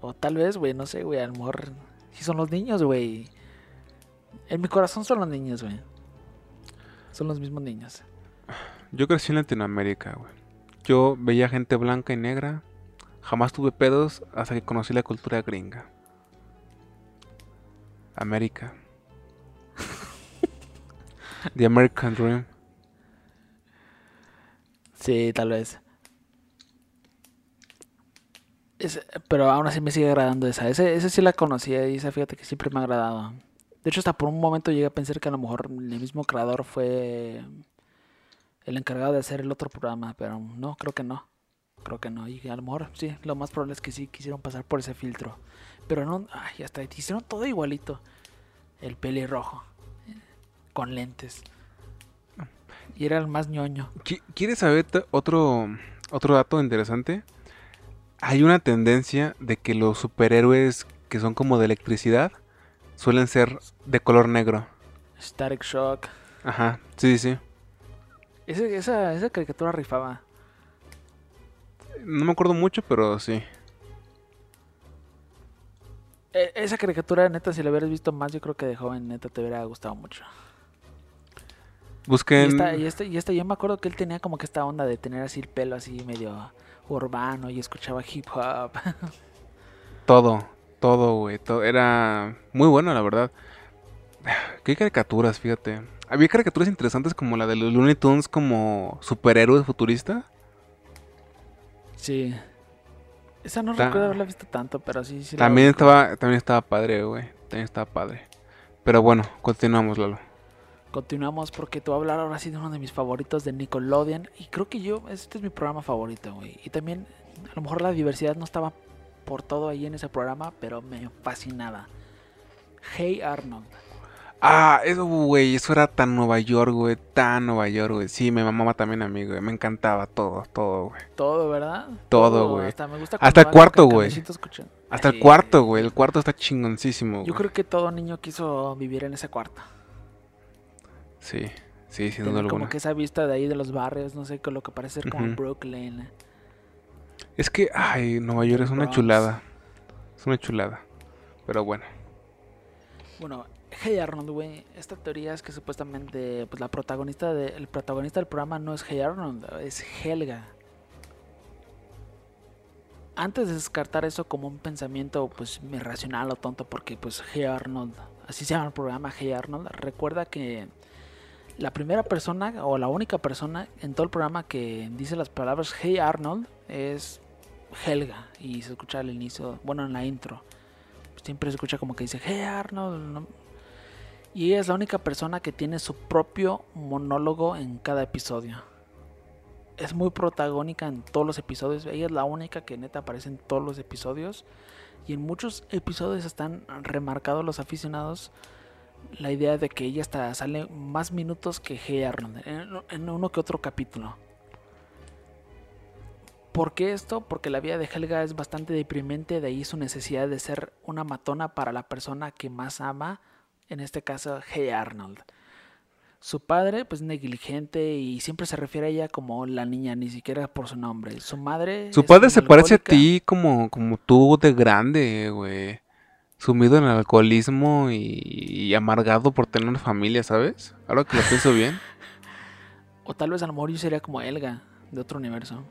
O tal vez, güey, no sé, güey. A lo mejor. Sí, son los niños, güey. En mi corazón son los niños, güey. Son los mismos niños. Yo crecí en Latinoamérica, güey. Yo veía gente blanca y negra. Jamás tuve pedos hasta que conocí la cultura gringa. América. The American Dream. Sí, tal vez. Ese- pero aún así me sigue agradando esa. Ese, ese sí la conocía y esa fíjate que siempre me ha agradado. De hecho, hasta por un momento llegué a pensar que a lo mejor el mismo creador fue el encargado de hacer el otro programa, pero no, creo que no. Creo que no. Y a lo mejor sí, lo más probable es que sí quisieron pasar por ese filtro. Pero no, ay, hasta hicieron todo igualito. El pelirrojo, con lentes. Y era el más ñoño. Qui- ¿Quieres saber otro, otro dato interesante? Hay una tendencia de que los superhéroes que son como de electricidad suelen ser de color negro. Static Shock. Ajá, sí, sí, sí. Ese- esa, esa caricatura rifaba. No me acuerdo mucho, pero sí. E- esa caricatura, neta, si la hubieras visto más, yo creo que de joven, neta, te hubiera gustado mucho. Y Busquen... esta, y, esta, y esta, yo me acuerdo que él tenía como que esta onda de tener así el pelo así medio urbano y escuchaba hip hop. Todo, todo, güey. todo- Era muy bueno, la verdad. Qué caricaturas, fíjate. Había caricaturas interesantes como la de los Looney Tunes como superhéroes futuristas. Sí. Esa no Ta- recuerdo haberla visto tanto, pero sí, sí También estaba, también estaba padre, güey. También estaba padre. Pero bueno, continuamos, Lalo. Continuamos porque te voy a hablar ahora sí de uno de mis favoritos de Nickelodeon. Y creo que yo, este es mi programa favorito, güey. Y también, a lo mejor la diversidad no estaba por todo ahí en ese programa, pero me fascinaba. Hey Arnold. Ah, eso, güey, eso era tan Nueva York, güey. Tan Nueva York, güey. Sí, me mamaba también a mí, güey. Me encantaba todo, todo, güey. Todo, ¿verdad? Todo, güey. Hasta me gusta Hasta el cuarto, güey. Hasta el cuarto, güey. El cuarto está chingoncísimo. Yo creo que todo niño quiso vivir en ese cuarto. Sí, sí, sin duda como que esa vista de ahí de los barrios, no sé, con lo que parece ser como. Brooklyn. Es que, ay, Nueva York es una Bronx. chulada. Es una chulada. Pero bueno. Bueno, Hey Arnold, güey, esta teoría es que supuestamente pues la protagonista de, el protagonista del programa no es Hey Arnold, es Helga. Antes de descartar eso como un pensamiento pues irracional o tonto porque pues Hey Arnold, así se llama el programa Hey Arnold, recuerda que la primera persona o la única persona en todo el programa que dice las palabras Hey Arnold es Helga y se escucha al inicio, bueno en la intro siempre se escucha como que dice, hey Arnold. ¿no? Y ella es la única persona que tiene su propio monólogo en cada episodio. Es muy protagónica en todos los episodios. Ella es la única que neta aparece en todos los episodios. Y en muchos episodios están remarcados los aficionados la idea de que ella hasta sale más minutos que Hey Arnold. En, en uno que otro capítulo. ¿Por qué esto? Porque la vida de Helga es bastante deprimente, de ahí su necesidad de ser una matona para la persona que más ama, en este caso Hey Arnold. Su padre, pues negligente y siempre se refiere a ella como la niña, ni siquiera por su nombre. Su madre... Su padre se parece a ti como, como tú de grande, güey. Sumido en el alcoholismo y, y amargado por tener una familia, ¿sabes? Ahora que lo pienso bien. O tal vez a lo mejor yo sería como Helga, de otro universo.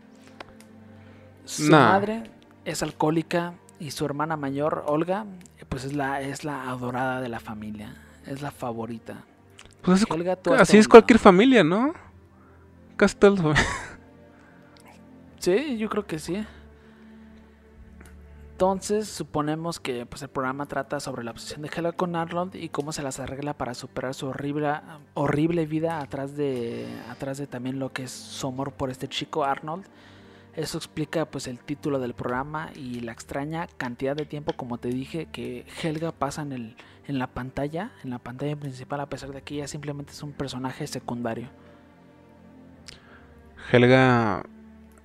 Su madre es alcohólica y su hermana mayor, Olga, pues es la, es la adorada de la familia. Es la favorita. Pues es- tú así es cualquier familia, ¿no? Fami- Sí, yo creo que sí. Entonces, suponemos que pues, el programa trata sobre la obsesión de Helga con Arnold y cómo se las arregla para superar su horrible, horrible vida atrás de, atrás de también lo que es su amor por este chico Arnold. Eso explica pues el título del programa y la extraña cantidad de tiempo, como te dije, que Helga pasa en, el, en la pantalla, en la pantalla principal, a pesar de que ella simplemente es un personaje secundario. Helga,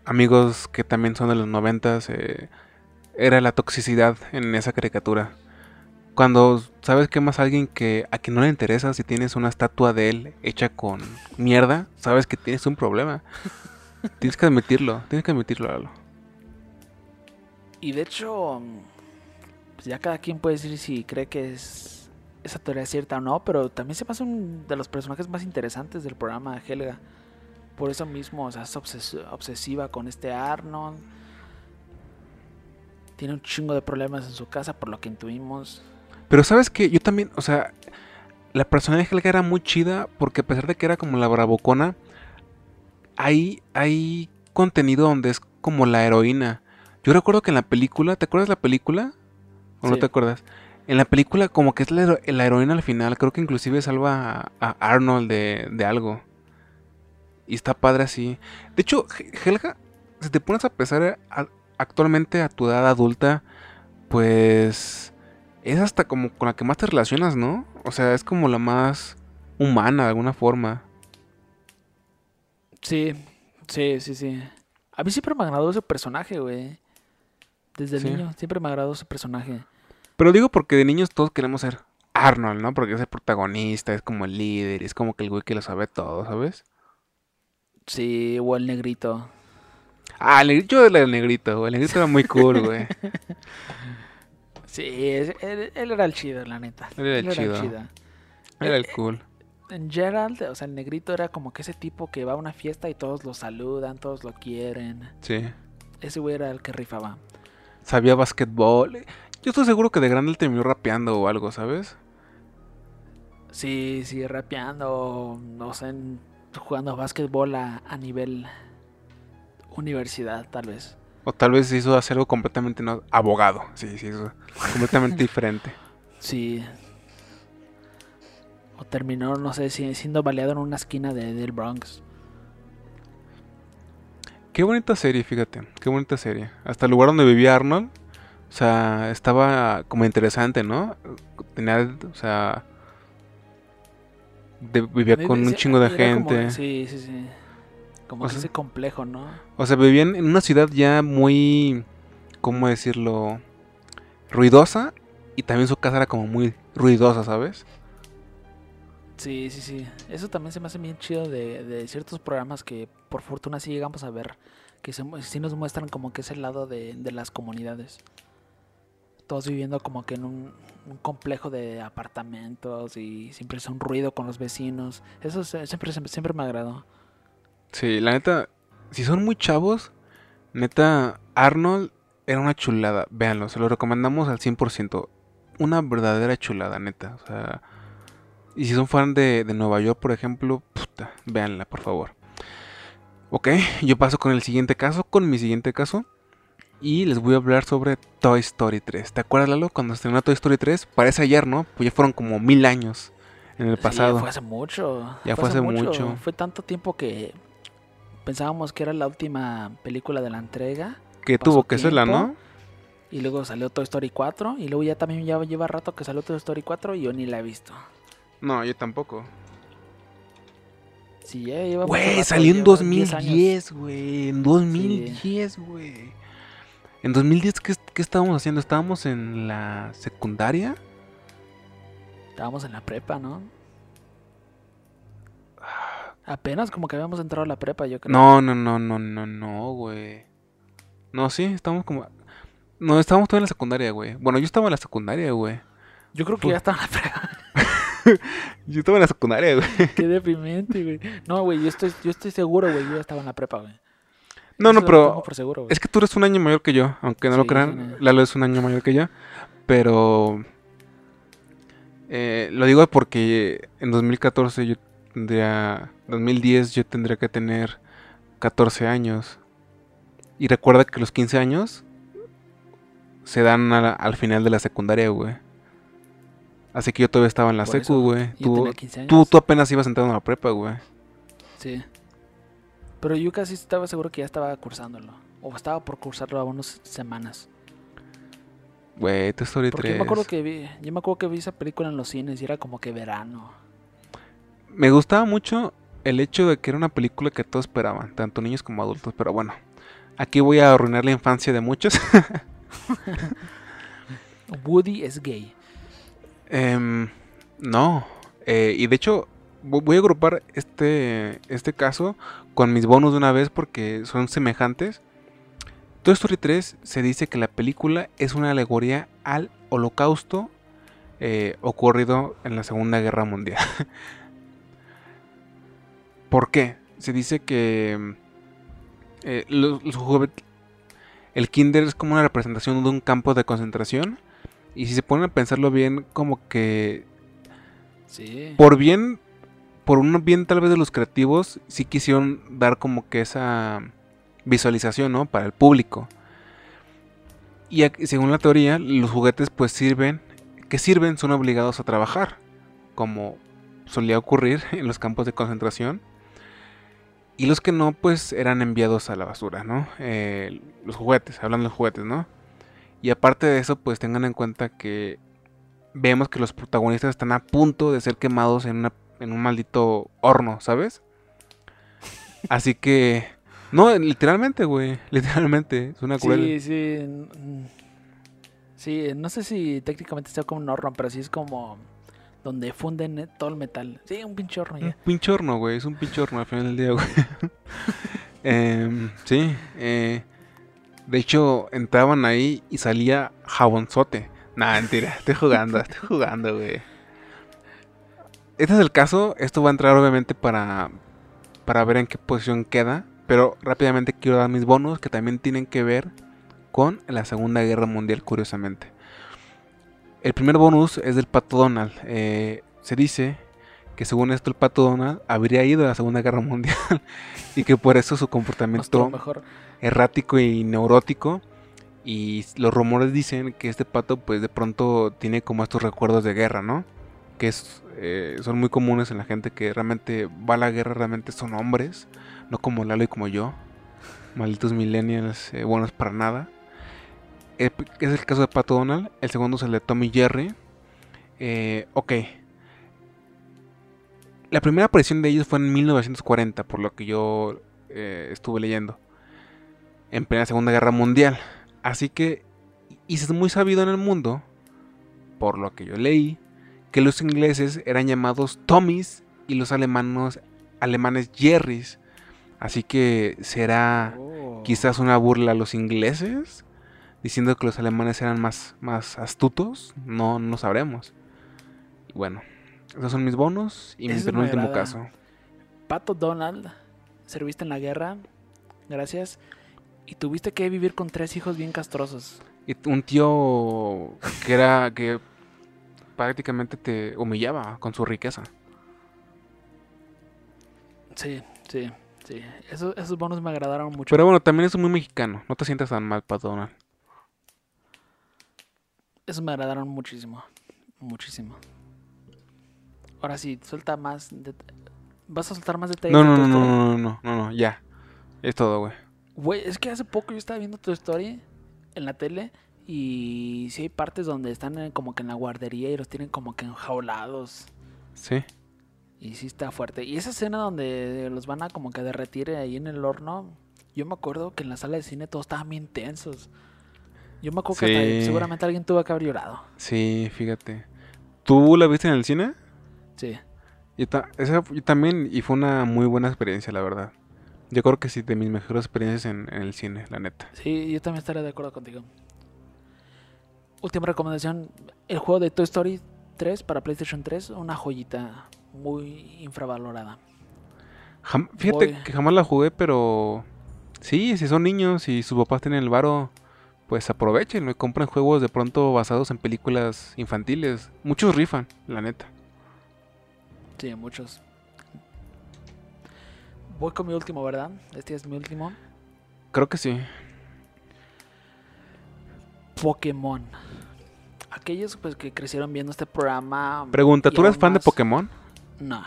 amigos que también son de los noventas, eh, era la toxicidad en esa caricatura. Cuando sabes que más alguien que a quien no le interesa si tienes una estatua de él hecha con mierda, sabes que tienes un problema. tienes que admitirlo, tienes que admitirlo, Lalo. Y de hecho, mm, pues ya cada quien puede decir si cree que es esa teoría es cierta o no, pero también se pasa un de los personajes más interesantes del programa, Helga. Por eso mismo, o sea, es obses- obsesiva con este Arnold. Tiene un chingo de problemas en su casa, por lo que intuimos. Pero sabes que yo también, o sea, la personalidad de Helga era muy chida porque a pesar de que era como la bravocona, hay, hay contenido donde es como la heroína. Yo recuerdo que en la película, ¿te acuerdas de la película? ¿O no te acuerdas? En la película como que es la, hero- la heroína al final, creo que inclusive salva a, a Arnold de, de algo. Y está padre así. De hecho, He- Helga, si te pones a pensar a- actualmente a tu edad adulta, pues es hasta como con la que más te relacionas, ¿no? O sea, es como la más humana de alguna forma. Sí, sí, sí, sí. A mí siempre me agradó ese personaje, güey. Desde Sí. niño, siempre me agradó ese personaje. Pero digo porque de niños todos queremos ser Arnold, ¿no? Porque es el protagonista, es como el líder, es como que el güey que lo sabe todo, ¿sabes? Sí, o el negrito. Ah, el negrito del negrito, güey. El negrito era muy cool, güey. Sí, él, él era el chido, la neta. Él era el chido. Era el Eh, cool. En Gerald, o sea, el negrito era como que ese tipo que va a una fiesta y todos lo saludan, todos lo quieren. Sí. Ese güey era el que rifaba. Sabía basquetbol. Yo estoy seguro que de grande él terminó rapeando o algo, ¿sabes? Sí, sí, rapeando, o sea, en- jugando básquetbol a, a nivel universidad, tal vez. O tal vez hizo hacer algo completamente no. Abogado. Sí, sí, eso. Completamente diferente. Sí. O terminó, no sé, si- siendo baleado en una esquina de, del Bronx. Qué bonita serie, fíjate. Qué bonita serie. Hasta el lugar donde vivía Arnold. O sea, estaba como interesante, ¿no? Tenía, o sea. de- vivía con un chingo de era como- gente. sí, sí, sí. Como O que sea- ese complejo, ¿no? O sea, vivían en una ciudad ya muy. ¿Cómo decirlo? Ruidosa. Y también su casa era como muy ruidosa, ¿sabes? Sí, sí, sí. Eso también se me hace bien chido de, de ciertos programas que por fortuna sí llegamos a ver. Que sí nos muestran como que es el lado de, de las comunidades. Todos viviendo como que en un, complejo de apartamentos y siempre es un ruido con los vecinos. Eso siempre, siempre me agradó. Sí, la neta. Si son muy chavos. Neta, Arnold era una chulada. Véanlo, se lo recomendamos al 100%. Una verdadera chulada, neta. O sea. Y si son fan de, de Nueva York, por ejemplo, puta, véanla, por favor. Ok, yo paso con el siguiente caso, con mi siguiente caso. Y les voy a hablar sobre Toy Story 3. ¿Te acuerdas, Lalo? Cuando estrenó Toy Story 3, parece ayer, ¿no? Pues ya fueron como mil años en el Sí, pasado. ya fue hace mucho. Ya fue hace mucho. Fue tanto tiempo que pensábamos que era la última película de la entrega. que pasó tuvo que serla, tiempo. ¿no? Y luego salió Toy Story 4. Y luego ya también ya lleva rato que salió Toy Story 4 y yo ni la he visto. No, yo tampoco. Sí, ya lleva mucho Güey, salió en lleva 10 años. 2010, güey. En 2010, güey. En 2010, ¿qué, ¿qué estábamos haciendo? ¿Estábamos en la secundaria? Estábamos en la prepa, ¿no? Apenas como que habíamos entrado a la prepa, yo creo. No, no, no, no, no, no, güey. No, sí, estábamos como... No, estábamos todavía en la secundaria, güey. Bueno, yo estaba en la secundaria, güey. Yo creo que Fu- ya estaba en la prepa. Yo estaba en la secundaria, güey. Qué deprimente, güey. No, güey, yo estoy, yo estoy seguro, güey. Yo ya estaba en la prepa, güey. No, Eso no, pero... seguro. Es que tú eres un año mayor que yo, aunque no lo crean. Lalo es un año mayor que yo, pero eh, lo digo porque en 2014 yo tendría, 2010 yo tendría que tener 14 años y recuerda que los 15 años se dan al final de la secundaria, güey. Así que yo todavía estaba en la Por secu, güey. Tú, tenía 15 años. tú, tú apenas ibas entrando a la prepa, güey. Sí. Pero yo casi estaba seguro que ya estaba cursándolo. O estaba por cursarlo a unas semanas. Güey, Toy Story Porque 3. yo me acuerdo que vi, yo me acuerdo que vi esa película en los cines y era como que verano. Me gustaba mucho el hecho de que era una película que todos esperaban, tanto niños como adultos, pero bueno, aquí voy a arruinar la infancia de muchos. Woody es gay. Em, no, eh, y de hecho vo- voy a agrupar este, este caso con mis bonus de una vez porque son semejantes. Toy Story 3 se dice que la película es una alegoría al holocausto eh, ocurrido en la Segunda Guerra Mundial. ¿Por qué? Se dice que eh, el kinder es como una representación de un campo de concentración. Y si se ponen a pensarlo bien, como que Sí. por bien, por un bien tal vez de los creativos, sí quisieron dar como que esa visualización, ¿no? Para el público. Y aquí, según la teoría, los juguetes pues sirven, que sirven son obligados a trabajar, como solía ocurrir en los campos de concentración. Y los que no, pues eran enviados a la basura, ¿no? Eh, los juguetes, hablando de juguetes, ¿no? Y aparte de eso, pues tengan en cuenta que vemos que los protagonistas están a punto de ser quemados en, una, en un maldito horno, ¿sabes? Así que... No, literalmente, güey. Literalmente. Es una cruel. Sí, sí. mm, Sí, no sé si técnicamente sea como un horno, pero sí es como donde funden eh, todo el metal. Sí, un pinche horno Un ya. pinche horno, güey. Es un pinche horno al final del día, güey. Em, sí. eh, de hecho, entraban ahí y salía jabonzote. Nah, mentira. Estoy jugando, estoy jugando, güey. Este es el caso. Esto va a entrar obviamente para, para ver en qué posición queda. Pero rápidamente quiero dar mis bonos que también tienen que ver con la Segunda Guerra Mundial, curiosamente. El primer bonus es del Pato Donald. Eh, se dice que según esto el Pato Donald habría ido a la Segunda Guerra Mundial y que por eso su comportamiento mejor. Errático y neurótico. Y los rumores dicen que este pato pues de pronto tiene como estos recuerdos de guerra, ¿no? Que eh, son muy comunes en la gente que realmente va a la guerra, realmente son hombres, no como Lalo y como yo. Malditos millennials, eh, buenos para nada. Es el caso de Pato Donald. El segundo es el de Tommy Jerry. Eh, ok. La primera aparición de ellos fue en 1940, por lo que yo eh, estuve leyendo. En plena Segunda Guerra Mundial. Así que, y es muy sabido en el mundo, por lo que yo leí, que los ingleses eran llamados Tommys y los alemanos, alemanes Jerrys. Así que será Oh. quizás una burla a los ingleses, diciendo que los alemanes eran más, más astutos. No, no sabremos. Y bueno, esos son mis bonos y mi penúltimo caso. Pato Donald, serviste en la guerra, gracias. Y tuviste que vivir con tres hijos bien castrosos. Y un tío que era que prácticamente te humillaba con su riqueza. Sí, sí, sí. Esos, esos bonos me agradaron mucho. Pero bueno, también es muy mexicano. No te sientas tan mal, Pat Donald. Esos me agradaron muchísimo. Muchísimo. Ahora sí, suelta más. ¿Vas a soltar más detalles? No, de no, no, no, no, no, no, no, ya. Es todo, güey. Güey, es que hace poco yo estaba viendo tu story en la tele y sí hay partes donde están en- como que en la guardería y los tienen como que enjaulados. Sí. Y sí está fuerte. Y esa escena donde los van a como que derretir ahí en el horno, yo me acuerdo que en la sala de cine todos estaban bien tensos. Yo me acuerdo que hasta seguramente alguien tuvo que haber llorado. Sí, fíjate. ¿Tú la viste en el cine? Sí. Yo, ta- esa- yo también, y fue una muy buena experiencia, la verdad. Yo creo que sí, de mis mejores experiencias en, en el cine, la neta. Sí, yo también estaría de acuerdo contigo. Última recomendación, el juego de Toy Story 3 para PlayStation 3, una joyita muy infravalorada. Jam- fíjate Voy. que jamás la jugué, pero sí, si son niños y sus papás tienen el varo, pues aprovechen y compren juegos de pronto basados en películas infantiles. Muchos rifan, la neta. Sí, muchos. Voy con mi último, ¿verdad? Este es mi último. Creo que sí. Pokémon. Aquellos pues que crecieron viendo este programa. Pregunta, ¿tú eres fan de Pokémon? No.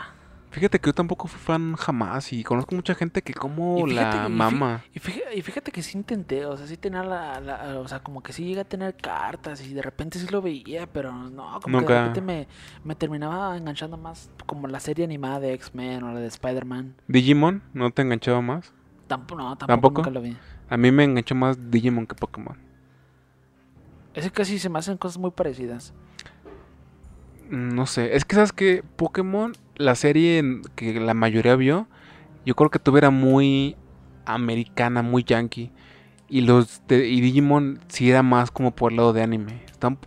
Fíjate que yo tampoco fui fan jamás y conozco mucha gente que como la mama. Y fíjate, y fíjate que sí intenté, o sea, sí tenía la, la- o sea, como que sí llegué a tener cartas y de repente sí lo veía, pero no, como que de repente me, me terminaba enganchando más como la serie animada de X-Men o la de Spider-Man. Digimon, ¿no te enganchaba más? Tampoco, no, tampoco, ¿Tampoco? nunca lo vi. A mí me enganchó más Digimon que Pokémon. Ese casi se me hacen cosas muy parecidas. No sé, es que sabes que Pokémon, la serie que la mayoría vio, yo creo que tuviera muy americana, muy yankee. Y los de, y Digimon sí era más como por el lado de anime. Están-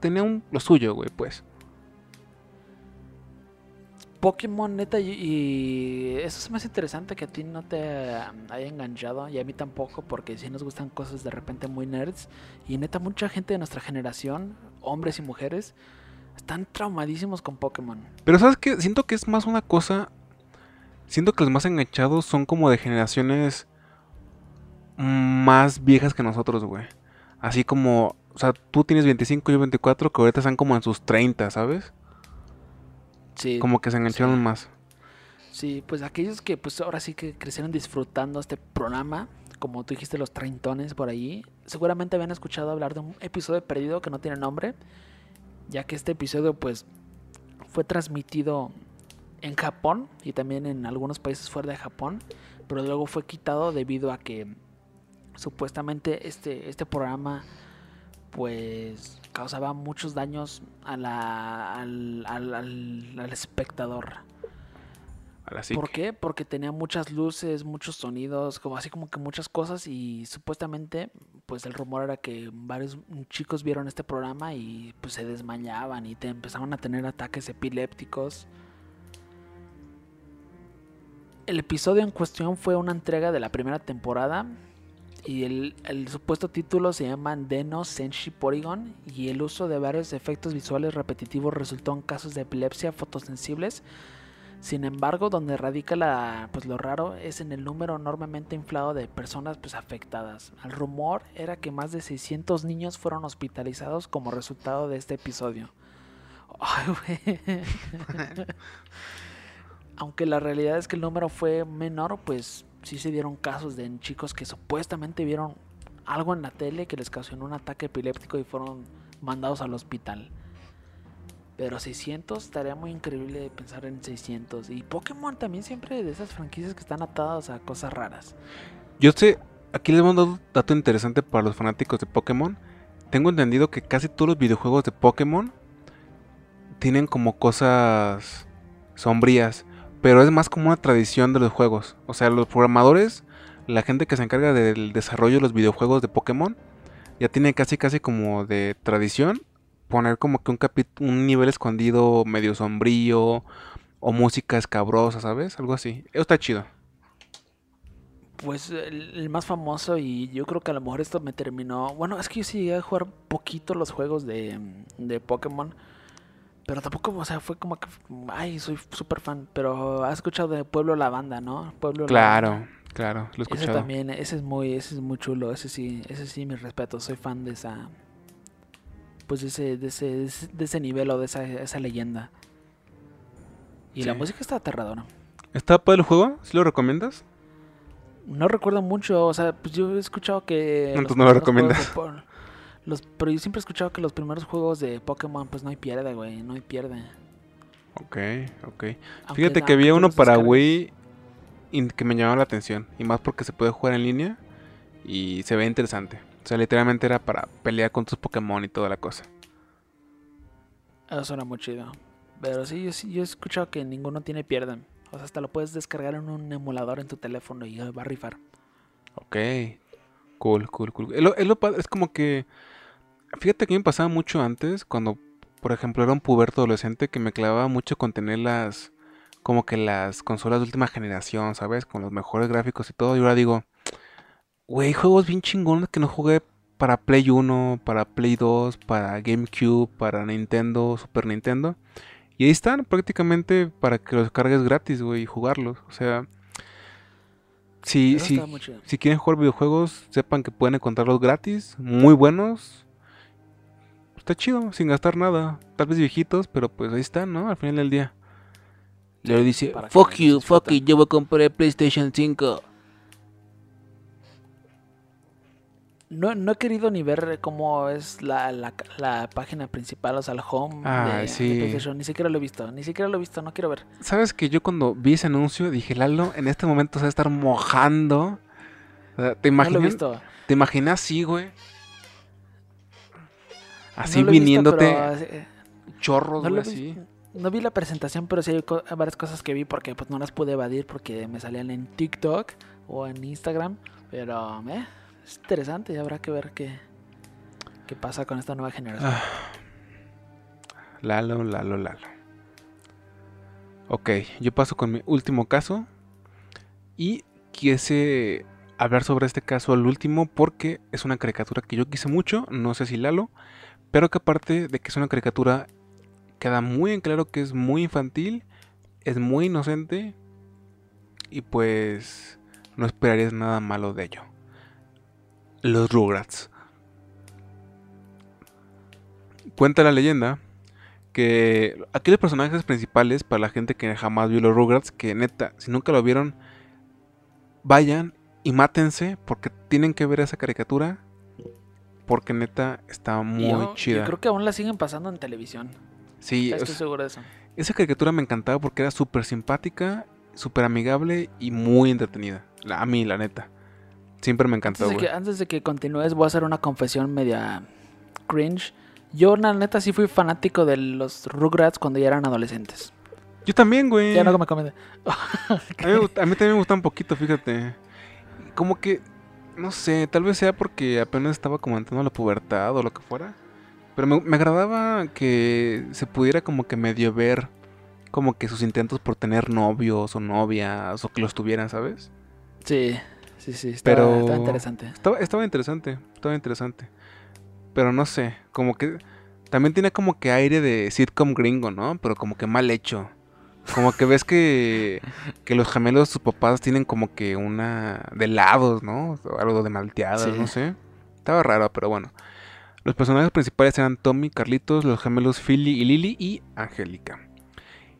tenía un, lo suyo, güey, pues. Pokémon, neta, y, y eso me hace interesante que a ti no te haya enganchado y a mí tampoco, porque sí nos gustan cosas de repente muy nerds. Y neta, mucha gente de nuestra generación, hombres y mujeres, están traumadísimos con Pokémon. Pero sabes que siento que es más una cosa. Siento que los más enganchados son como de generaciones más viejas que nosotros, güey. Así como, o sea, tú tienes 25 y yo 24, que ahorita están como en sus 30, ¿sabes? Sí, Como que se engancharon sí. más. sí, pues aquellos que pues ahora sí que crecieron disfrutando este programa, como tú dijiste, los treintones por ahí, seguramente habían escuchado hablar de un episodio perdido que no tiene nombre, ya que este episodio pues fue transmitido en Japón y también en algunos países fuera de Japón, pero luego fue quitado debido a que supuestamente este, este programa pues causaba muchos daños a la, al, al, al, al espectador. ¿Por qué? Porque tenía muchas luces, muchos sonidos, como así como que muchas cosas y supuestamente pues el rumor era que varios chicos vieron este programa y pues se desmayaban y te empezaban a tener ataques epilépticos. El episodio en cuestión fue una entrega de la primera temporada y el, el supuesto título se llama Deno Senshi Porygon y el uso de varios efectos visuales repetitivos resultó en casos de epilepsia fotosensibles sin embargo, donde radica la, pues lo raro es en el número enormemente inflado de personas pues, afectadas. El rumor era que más de 600 niños fueron hospitalizados como resultado de este episodio. Ay. Aunque la realidad es que el número fue menor, pues sí se dieron casos de chicos que supuestamente vieron algo en la tele que les causó un ataque epiléptico y fueron mandados al hospital. Pero 600 estaría muy increíble pensar en 600. Y Pokémon también siempre de esas franquicias que están atadas a cosas raras. Yo sé, aquí les mando un dato interesante para los fanáticos de Pokémon. Tengo entendido que casi todos los videojuegos de Pokémon tienen como cosas sombrías. Pero es más como una tradición de los juegos. O sea, los programadores, la gente que se encarga del desarrollo de los videojuegos de Pokémon, ya tiene casi casi como de tradición poner como que un, un nivel escondido medio sombrío o música escabrosa, ¿sabes? Algo así. Eso está chido. Pues el, el, más famoso y yo creo que a lo mejor esto me terminó... Bueno, es que yo sí llegué a jugar poquito los juegos de, de Pokémon. Pero tampoco, o sea, fue como que... Ay, soy súper fan. Pero has escuchado de Pueblo La Banda, ¿no? Pueblo claro, La Banda. claro, lo he escuchado. Ese también, ese es muy, ese es muy chulo. Ese sí, ese sí, mi respeto. Soy fan de esa, pues de ese, de ese, de ese nivel o de esa, esa leyenda. Y sí. la música está aterradora. ¿Está para el juego? ¿Sí lo recomiendas? No recuerdo mucho, o sea, pues yo he escuchado que... No, pues no lo recomiendas. Los, pero yo siempre he escuchado que los primeros juegos de Pokémon, pues no hay pierde, güey, no hay pierde. Ok, ok. Aunque, Fíjate que había uno para Wii que me llamaba la atención. Y más porque se puede jugar en línea y se ve interesante. O sea, literalmente era para pelear con tus Pokémon y toda la cosa. Eso suena muy chido. Pero sí, yo, yo he escuchado que ninguno tiene pierde. O sea, hasta lo puedes descargar en un emulador en tu teléfono y va a rifar. Ok. Cool, cool, cool. Es, lo, es, lo, es como que... Fíjate que me pasaba mucho antes, cuando, por ejemplo, era un puberto adolescente que me clavaba mucho con tener las... Como que las consolas de última generación, ¿sabes? Con los mejores gráficos y todo. Y ahora digo... Güey, juegos bien chingones que no jugué para Play 1, para Play 2, para GameCube, para Nintendo, Super Nintendo. Y ahí están prácticamente para que los cargues gratis, güey, y jugarlos. O sea, si, si, si quieren jugar videojuegos, sepan que pueden encontrarlos gratis, muy buenos. Está chido, sin gastar nada. Tal vez viejitos, pero pues ahí están, ¿no? Al final del día. Le dice, fuck you, fuck you, yo voy a comprar PlayStation 5. No, no he querido ni ver cómo es la, la, la página principal, o sea, el home ah, de, sí. de, PlayStation. Ni siquiera lo he visto, ni siquiera lo he visto, no quiero ver. ¿Sabes que yo cuando vi ese anuncio dije, Lalo, en este momento se va a estar mojando? O sea, ¿Te imaginas? No lo he visto. ¿Te imaginas así, güey? Así no viniéndote visto, pero, chorros, no güey, así. No vi la presentación, pero sí hay co varias cosas que vi porque pues no las pude evadir porque me salían en TikTok o en Instagram. Pero, eh, es interesante y habrá que ver qué, qué pasa con esta nueva generación. Ah. Lalo, Lalo, Lalo. Ok, yo paso con mi último caso. Y quise hablar sobre este caso al último porque es una caricatura que yo quise mucho, no sé si Lalo, pero que aparte de que es una caricatura, queda muy en claro que es muy infantil, es muy inocente y pues no esperarías nada malo de ello los Rugrats. Cuenta la leyenda que aquí los personajes principales, para la gente que jamás vio los Rugrats, que neta, si nunca lo vieron, vayan y mátense porque tienen que ver esa caricatura. Porque neta está muy yo, chida. Yo creo que aún la siguen pasando en televisión. Sí, estoy es, seguro de eso. Esa caricatura me encantaba porque era súper simpática, súper amigable y muy entretenida. A mí, la neta. Siempre me encantó, antes de, que, antes de que continúes, voy a hacer una confesión media cringe. Yo, la neta, sí fui fanático de los Rugrats cuando ya eran adolescentes. Yo también, güey. Ya no me comen. a, mí, a mí también me gusta un poquito, fíjate. Como que, no sé, tal vez sea porque apenas estaba como entrando a la pubertad o lo que fuera. Pero me, me agradaba que se pudiera como que medio ver como que sus intentos por tener novios o novias o que los tuvieran, ¿sabes? Sí, sí, sí, estaba, Pero- estaba interesante. Estaba, estaba interesante, estaba interesante. Pero no sé, como que también tiene como que aire de sitcom gringo, ¿no? Pero como que mal hecho. Como que ves que, que los gemelos, sus papás tienen como que una de helados, ¿no? O algo de malteadas, Sí. no sé. Estaba raro, pero bueno. Los personajes principales eran Tommy, Carlitos, los gemelos Philly y Lily y Angélica.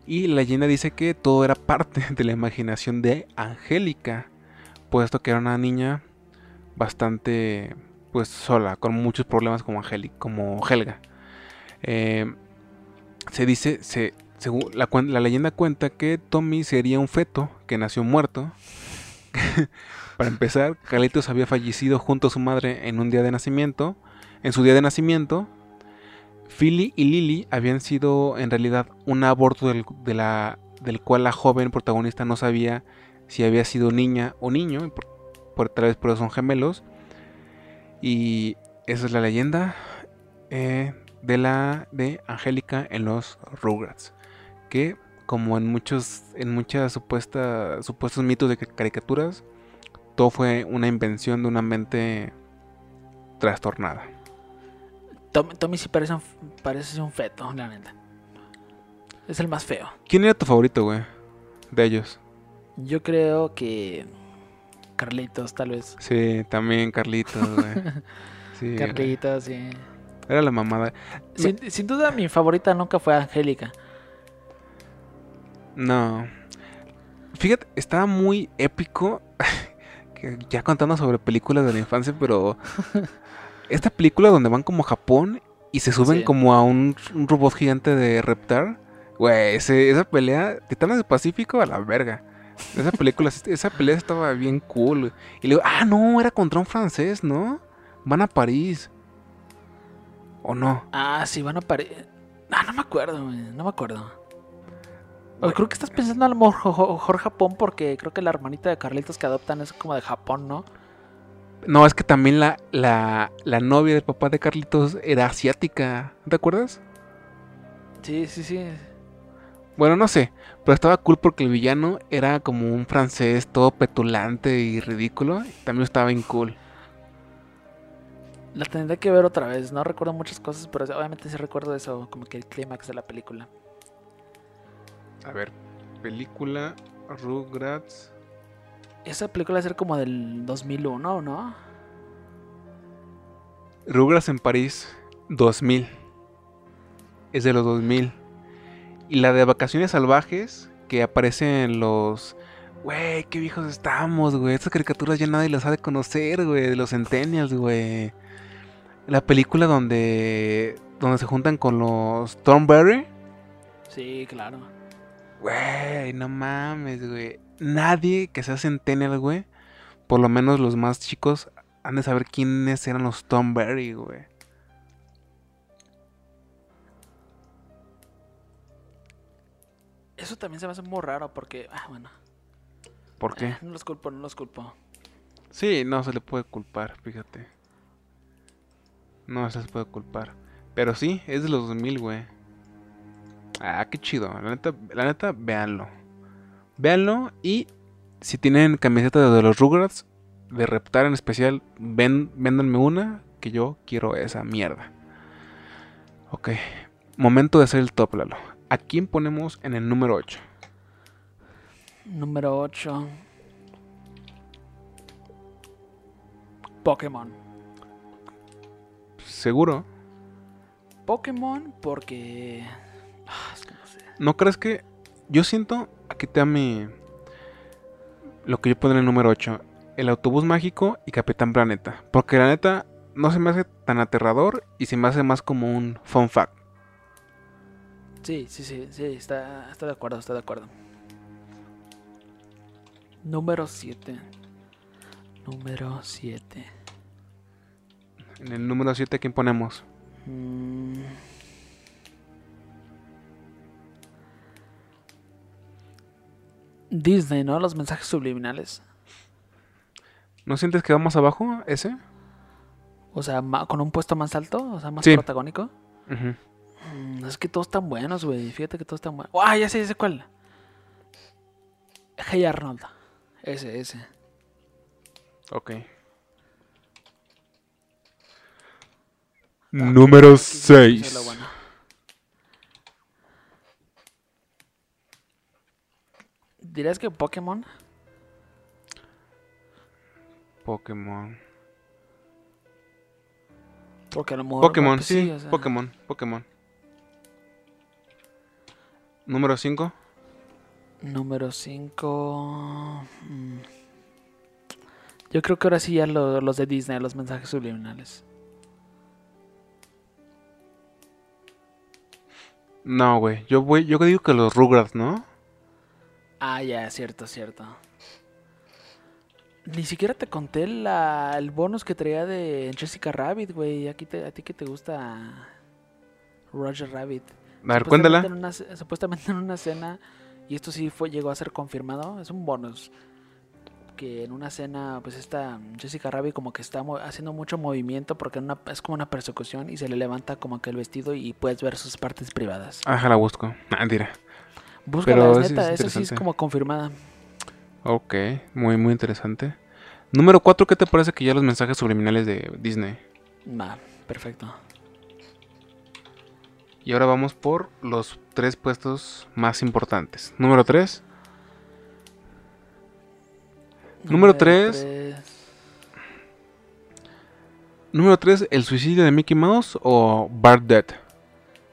Y la leyenda dice que todo era parte de la imaginación de Angélica, puesto que era una niña bastante pues sola, con muchos problemas como Angélica, como Helga. Eh, se dice, se, según la, leyenda cuenta que Tommy sería un feto que nació muerto. Para empezar, Carlitos había fallecido junto a su madre en un día de nacimiento. En su día de nacimiento, Philly y Lily habían sido en realidad un aborto del, del cual la joven protagonista no sabía si había sido niña o niño, por, por tal vez por eso son gemelos. Y esa es la leyenda eh, de la de Angélica en los Rugrats, que como en muchos en muchas supuestas supuestos mitos de ca- caricaturas, todo fue una invención de una mente trastornada. Tom- Tommy sí parece un, parece un feto, la neta. Es el más feo. ¿Quién era tu favorito, güey? De ellos. Yo creo que Carlitos, tal vez. Sí, también Carlitos, güey. Sí. Carlitos, sí. Era la mamada. Sin, sin duda mi favorita nunca fue Angélica. No. Fíjate, estaba muy épico. que ya contando sobre películas de la infancia, pero. esta película donde van como a Japón y se suben Sí. como a un, un robot gigante de Reptar. Güey, esa pelea, Titanes del Pacífico a la verga. Esa película, esa pelea estaba bien cool. Y le digo, ah, no, era contra un francés, ¿no? Van a París. ¿O no? Ah, sí, van a París. Ah, no me acuerdo, no me acuerdo. Creo que estás pensando a lo mejor mejor Japón porque creo que la hermanita de Carlitos que adoptan es como de Japón, ¿no? No, es que también la, la, la novia del papá de Carlitos era asiática. ¿Te acuerdas? Sí, sí, sí. Bueno, no sé, pero estaba cool porque el villano era como un francés todo petulante y ridículo. y también estaba bien cool. La tendré que ver otra vez. No recuerdo muchas cosas, pero obviamente sí recuerdo eso, como que el clímax de la película. A ver, película Rugrats. Esa película es ser como del 2001, ¿no? Rugrats en París 2000. Es de los 2000. Y la de Vacaciones Salvajes, que aparece en los... Güey, qué viejos estamos, güey. Estas caricaturas ya nadie las ha de conocer, güey. De los Centennials, güey. La película donde... Donde se juntan con los Thornberry. Sí, claro. Güey, no mames, güey. Nadie que sea Centennial, güey. Por lo menos los más chicos han de saber quiénes eran los Thornberry, güey. Eso también se me hace muy raro porque, ah, bueno, ¿Por qué? eh, no los culpo, no los culpo. Sí, no se le puede culpar, fíjate. No se les puede culpar. Pero sí, es de los 2000, güey. Ah, qué chido. La neta, la neta, véanlo. Véanlo y si tienen camiseta de los Rugrats, de Reptar en especial, ven, véndanme una, que yo quiero esa mierda. Ok, momento de hacer el top, Lalo. ¿A quién ponemos en el número 8? Número 8. Pokémon. Seguro. Pokémon porque... ah, es que no sé. ¿No crees que.? Yo siento. Aquí te da mi. Lo que yo pondré en el número 8. El autobús mágico y Capitán Planeta. Porque la neta. No se me hace tan aterrador. Y se me hace más como un fun fact. Sí, sí, sí, sí, está, está de acuerdo, está de acuerdo. Número 7. Número 7. En el número 7, ¿quién ponemos? Mm. Disney, ¿no? Los mensajes subliminales. ¿No sientes que va más abajo ese? O sea, con un puesto más alto, o sea, más Sí. protagónico. Ujú. Mm, es que todos están buenos, güey. Fíjate que todos están buenos. ¡Ah, ya sé, ya sé cuál! Hey Arnold. Ese, ese. Ok. Número sí es 6. lo bueno. ¿Dirías que Pokémon? Pokémon. Porque a lo mejor. Pokémon, pues sí, o sea, Pokémon, Pokémon. Número 5. Número 5. Yo creo que ahora sí ya lo- los de Disney, los mensajes subliminales. No, güey. Yo voy, yo digo que los Rugrats, ¿no? Ah, ya, cierto, cierto. Ni siquiera te conté la, el bonus que traía de Jessica Rabbit, güey. Aquí te- a ti que te gusta Roger Rabbit. A ver, cuéntala. en una ce- supuestamente en una escena, y esto sí fue llegó a ser confirmado, es un bonus. Que en una escena, pues esta Jessica Rabbit como que está haciendo mucho movimiento porque una- es como una persecución y se le levanta como que el vestido y puedes ver sus partes privadas. Ah, la busco. Ah, mentira. Búscala, Pero es sí neta, es eso sí es como confirmada. Ok, muy, muy interesante. Número 4, ¿qué te parece que ya los mensajes subliminales de Disney? Va, perfecto. Y ahora vamos por los tres puestos más importantes. Número 3. Número tres. tres. Número 3, ¿el suicidio de Mickey Mouse o Bart Dead?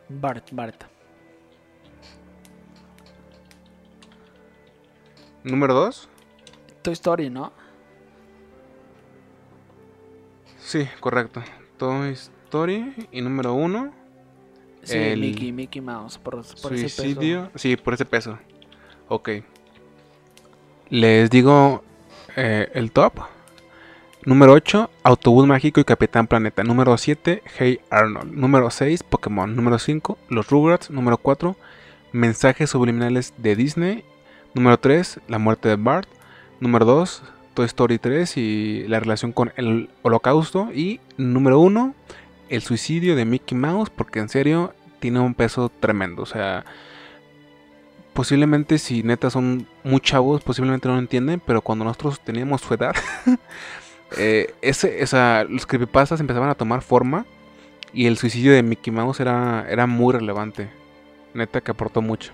Bart, Bart. Número 2. Toy Story, ¿no? Sí, correcto. Toy Story. Y número 1, Sí, El Mickey, Mickey Mouse, por, por ese peso. suicidio. Sí, por ese peso. Ok. Les digo eh, el top. Número 8, Autobús Mágico y Capitán Planeta. Número 7, Hey Arnold. Número 6, Pokémon. Número 5, Los Rugrats. Número 4, Mensajes subliminales de Disney. Número 3, La muerte de Bart. Número 2, Toy Story 3 y la relación con el holocausto. Y número 1, el suicidio de Mickey Mouse. Porque en serio tiene un peso tremendo. O sea, posiblemente si neta son muy chavos, posiblemente no lo entienden. Pero cuando nosotros teníamos su edad, eh, ese, esa, los creepypastas empezaban a tomar forma. Y el suicidio de Mickey Mouse era, era muy relevante. Neta que aportó mucho.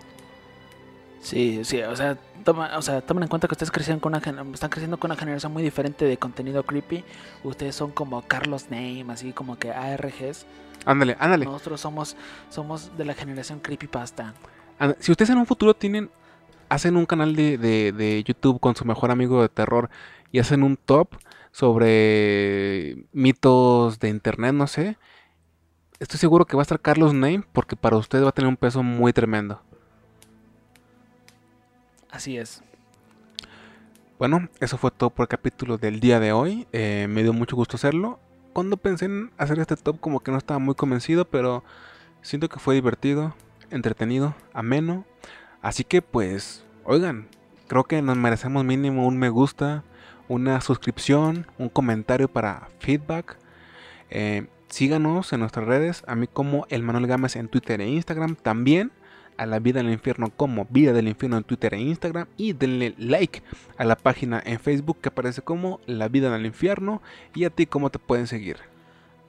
Sí, sí, o sea, toma, o sea, tomen en cuenta que ustedes crecieron con una, están creciendo con una generación muy diferente de contenido creepy. Ustedes son como Carlos Name, así como que ARGs. Ándale, ándale. Nosotros somos, somos de la generación creepypasta. Si ustedes en un futuro tienen, hacen un canal de, de- de YouTube con su mejor amigo de terror y hacen un top sobre mitos de internet, no sé, estoy seguro que va a estar Carlos Name porque para ustedes va a tener un peso muy tremendo. Así es. Bueno, eso fue todo por el capítulo del día de hoy. Eh, me dio mucho gusto hacerlo. Cuando pensé en hacer este top como que no estaba muy convencido, pero siento que fue divertido, entretenido, ameno. Así que pues, oigan, creo que nos merecemos mínimo un me gusta, una suscripción, un comentario para feedback. Eh, síganos en nuestras redes, a mí como el Manuel Gámez en Twitter e Instagram también. A la vida del infierno como vida del infierno en Twitter e Instagram. Y denle like a la página en Facebook que aparece como La Vida del Infierno. Y a ti, ¿cómo te pueden seguir?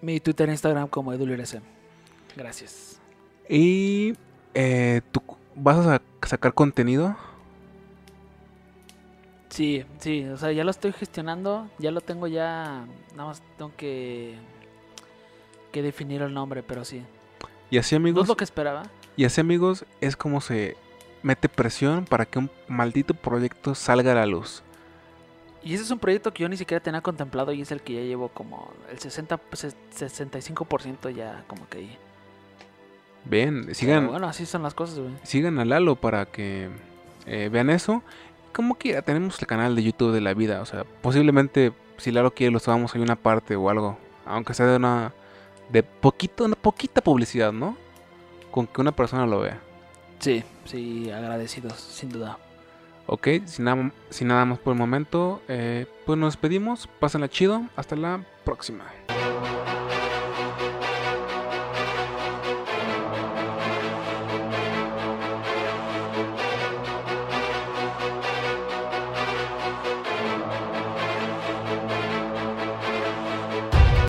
Mi Twitter e Instagram como EduLRC. Gracias. Y eh, tú vas a sa- sacar contenido. Sí, sí, o sea, ya lo estoy gestionando, ya lo tengo ya, nada más tengo que, que definir el nombre, pero sí. Y así, No amigos, es lo que esperaba. Y así, amigos, es como se mete presión para que un maldito proyecto salga a la luz. Y ese es un proyecto que yo ni siquiera tenía contemplado y es el que ya llevo como el 60, se- 65% ya como que ahí. Bien, Pero sigan, bueno, así son las cosas, güey. sigan a Lalo para que eh, vean eso. Como quiera, tenemos el canal de YouTube de la vida. O sea, posiblemente si Lalo quiere lo subamos en una parte o algo. Aunque sea de una de poquito, una poquita publicidad, ¿no? Con que una persona lo vea. Sí, sí, agradecidos, sin duda. Ok, sin nada, sin nada más por el momento, eh, pues nos despedimos. Pásenla chido. Hasta la próxima.